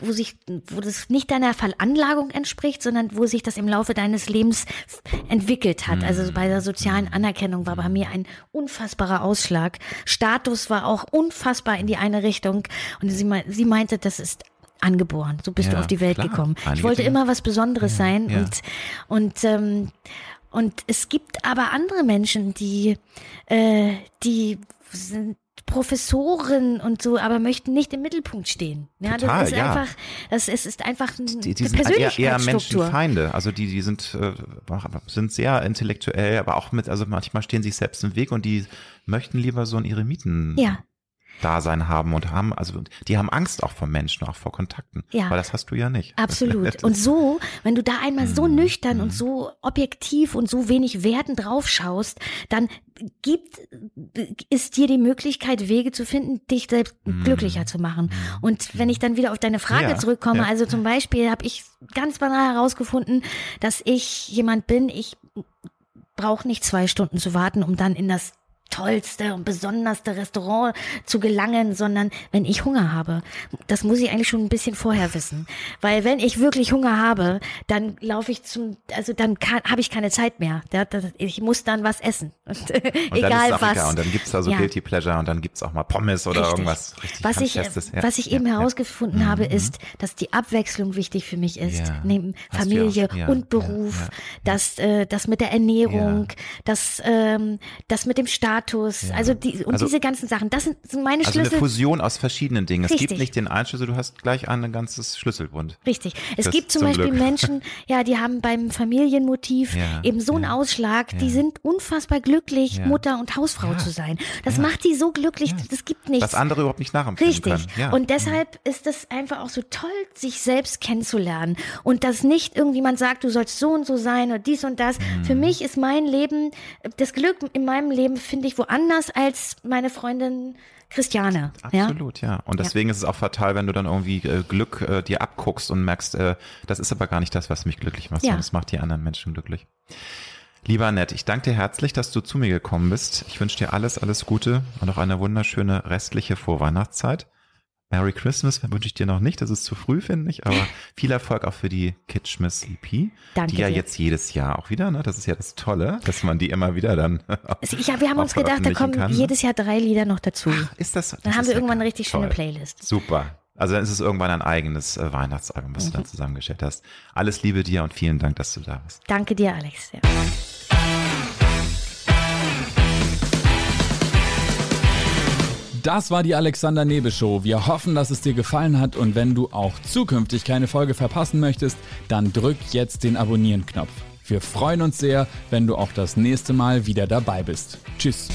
wo sich, wo das nicht deiner Veranlagung entspricht, sondern wo sich das im Laufe deines Lebens entwickelt hat. Also bei der sozialen Anerkennung war bei mir ein unfassbarer Ausschlag. Status war auch unfassbar in die eine Richtung. Und sie, sie meinte, das ist angeboren. So bist du Ja, auf die Welt klar. gekommen. Ich Einige wollte immer was Besonderes sein ja. und und ähm, und es gibt aber andere Menschen, die äh, die sind Professoren und so, aber möchten nicht im Mittelpunkt stehen. Ja, Total, das ist ja. einfach, das ist, ist einfach ein- die, die eine sind eher, eher Persönlichkeitsstruktur. Menschenfeinde. Also die, die sind, äh, sind sehr intellektuell, aber auch mit, also manchmal stehen sich selbst im Weg und die möchten lieber so in ihre Mieten Ja, Dasein haben und haben, also die haben Angst auch vor Menschen, auch vor Kontakten. Ja. Weil das hast du ja nicht. Absolut. Und so, wenn du da einmal so Mhm. nüchtern und so objektiv und so wenig Werten drauf schaust, dann gibt ist dir die Möglichkeit, Wege zu finden, dich selbst glücklicher zu machen. Und wenn ich dann wieder auf deine Frage Mhm. Ja, zurückkomme, ja. also zum Beispiel habe ich ganz banal herausgefunden, dass ich jemand bin, ich brauche nicht zwei Stunden zu warten, um dann in das tollste und besonderste Restaurant zu gelangen, sondern wenn ich Hunger habe, das muss ich eigentlich schon ein bisschen vorher wissen, weil wenn ich wirklich Hunger habe, dann laufe ich zum, also dann habe ich keine Zeit mehr. Ich muss dann was essen, (laughs) und, Und egal was. Und dann gibt's da so Ja. Guilty Pleasure und dann gibt's auch mal Pommes oder Richtig. irgendwas richtig was ich. Ja, was ich eben ja. Mhm. herausgefunden habe, ist, dass die Abwechslung wichtig für mich ist. Neben Hast Familie und Beruf, ja, ja. das, äh, das mit der Ernährung, das, ähm, das mit dem Status, Ja. also die, und Also- diese ganzen Sachen, das sind, sind meine Also eine Schlüssel. Fusion aus verschiedenen Dingen. Es Richtig. gibt nicht den einen Schlüssel, du hast gleich ein ganzes Schlüsselbund. Richtig. Es Das gibt zum zum Beispiel Glück. Menschen, ja, die haben beim Familienmotiv Ja, eben so einen Ausschlag, die sind unfassbar glücklich. Mutter und Hausfrau zu sein. Das macht die so glücklich, das gibt nichts. Was andere überhaupt nicht nachempfinden Richtig. können. Und deshalb ist es einfach auch so toll, sich selbst kennenzulernen. Und dass nicht irgendjemand sagt, du sollst so und so sein oder dies und das. Mhm. Für mich ist mein Leben, das Glück in meinem Leben finde ich woanders als meine Freundin Christiane. Ja? Absolut, ja. Und deswegen ist es auch fatal, wenn du dann irgendwie äh, Glück äh, dir abguckst und merkst, äh, das ist aber gar nicht das, was mich glücklich macht, Ja. sondern das macht die anderen Menschen glücklich. Lieber Annette, ich danke dir herzlich, dass du zu mir gekommen bist. Ich wünsche dir alles, alles Gute und auch eine wunderschöne restliche Vorweihnachtszeit. Merry Christmas wünsche ich dir noch nicht, das ist zu früh, finde ich, aber (laughs) viel Erfolg auch für die Kitschmiss EP, Danke die ja dir. jetzt jedes Jahr auch wieder, ne? das ist ja das Tolle, dass man die immer wieder dann (laughs) Also, Ja, wir haben uns gedacht, da kommen kann, ne? jedes Jahr drei Lieder noch dazu. Ist das? Dann das haben wir irgendwann eine richtig schöne Toll. Playlist. Super. Also dann ist es irgendwann ein eigenes äh, Weihnachtsalbum, was du Mhm. dann zusammengestellt hast. Alles Liebe dir und vielen Dank, dass du da bist. Danke dir, Alex. Ja. Das war die Alexander Nebe Show. Wir hoffen, dass es dir gefallen hat und wenn du auch zukünftig keine Folge verpassen möchtest, dann drück jetzt den Abonnieren-Knopf. Wir freuen uns sehr, wenn du auch das nächste Mal wieder dabei bist. Tschüss.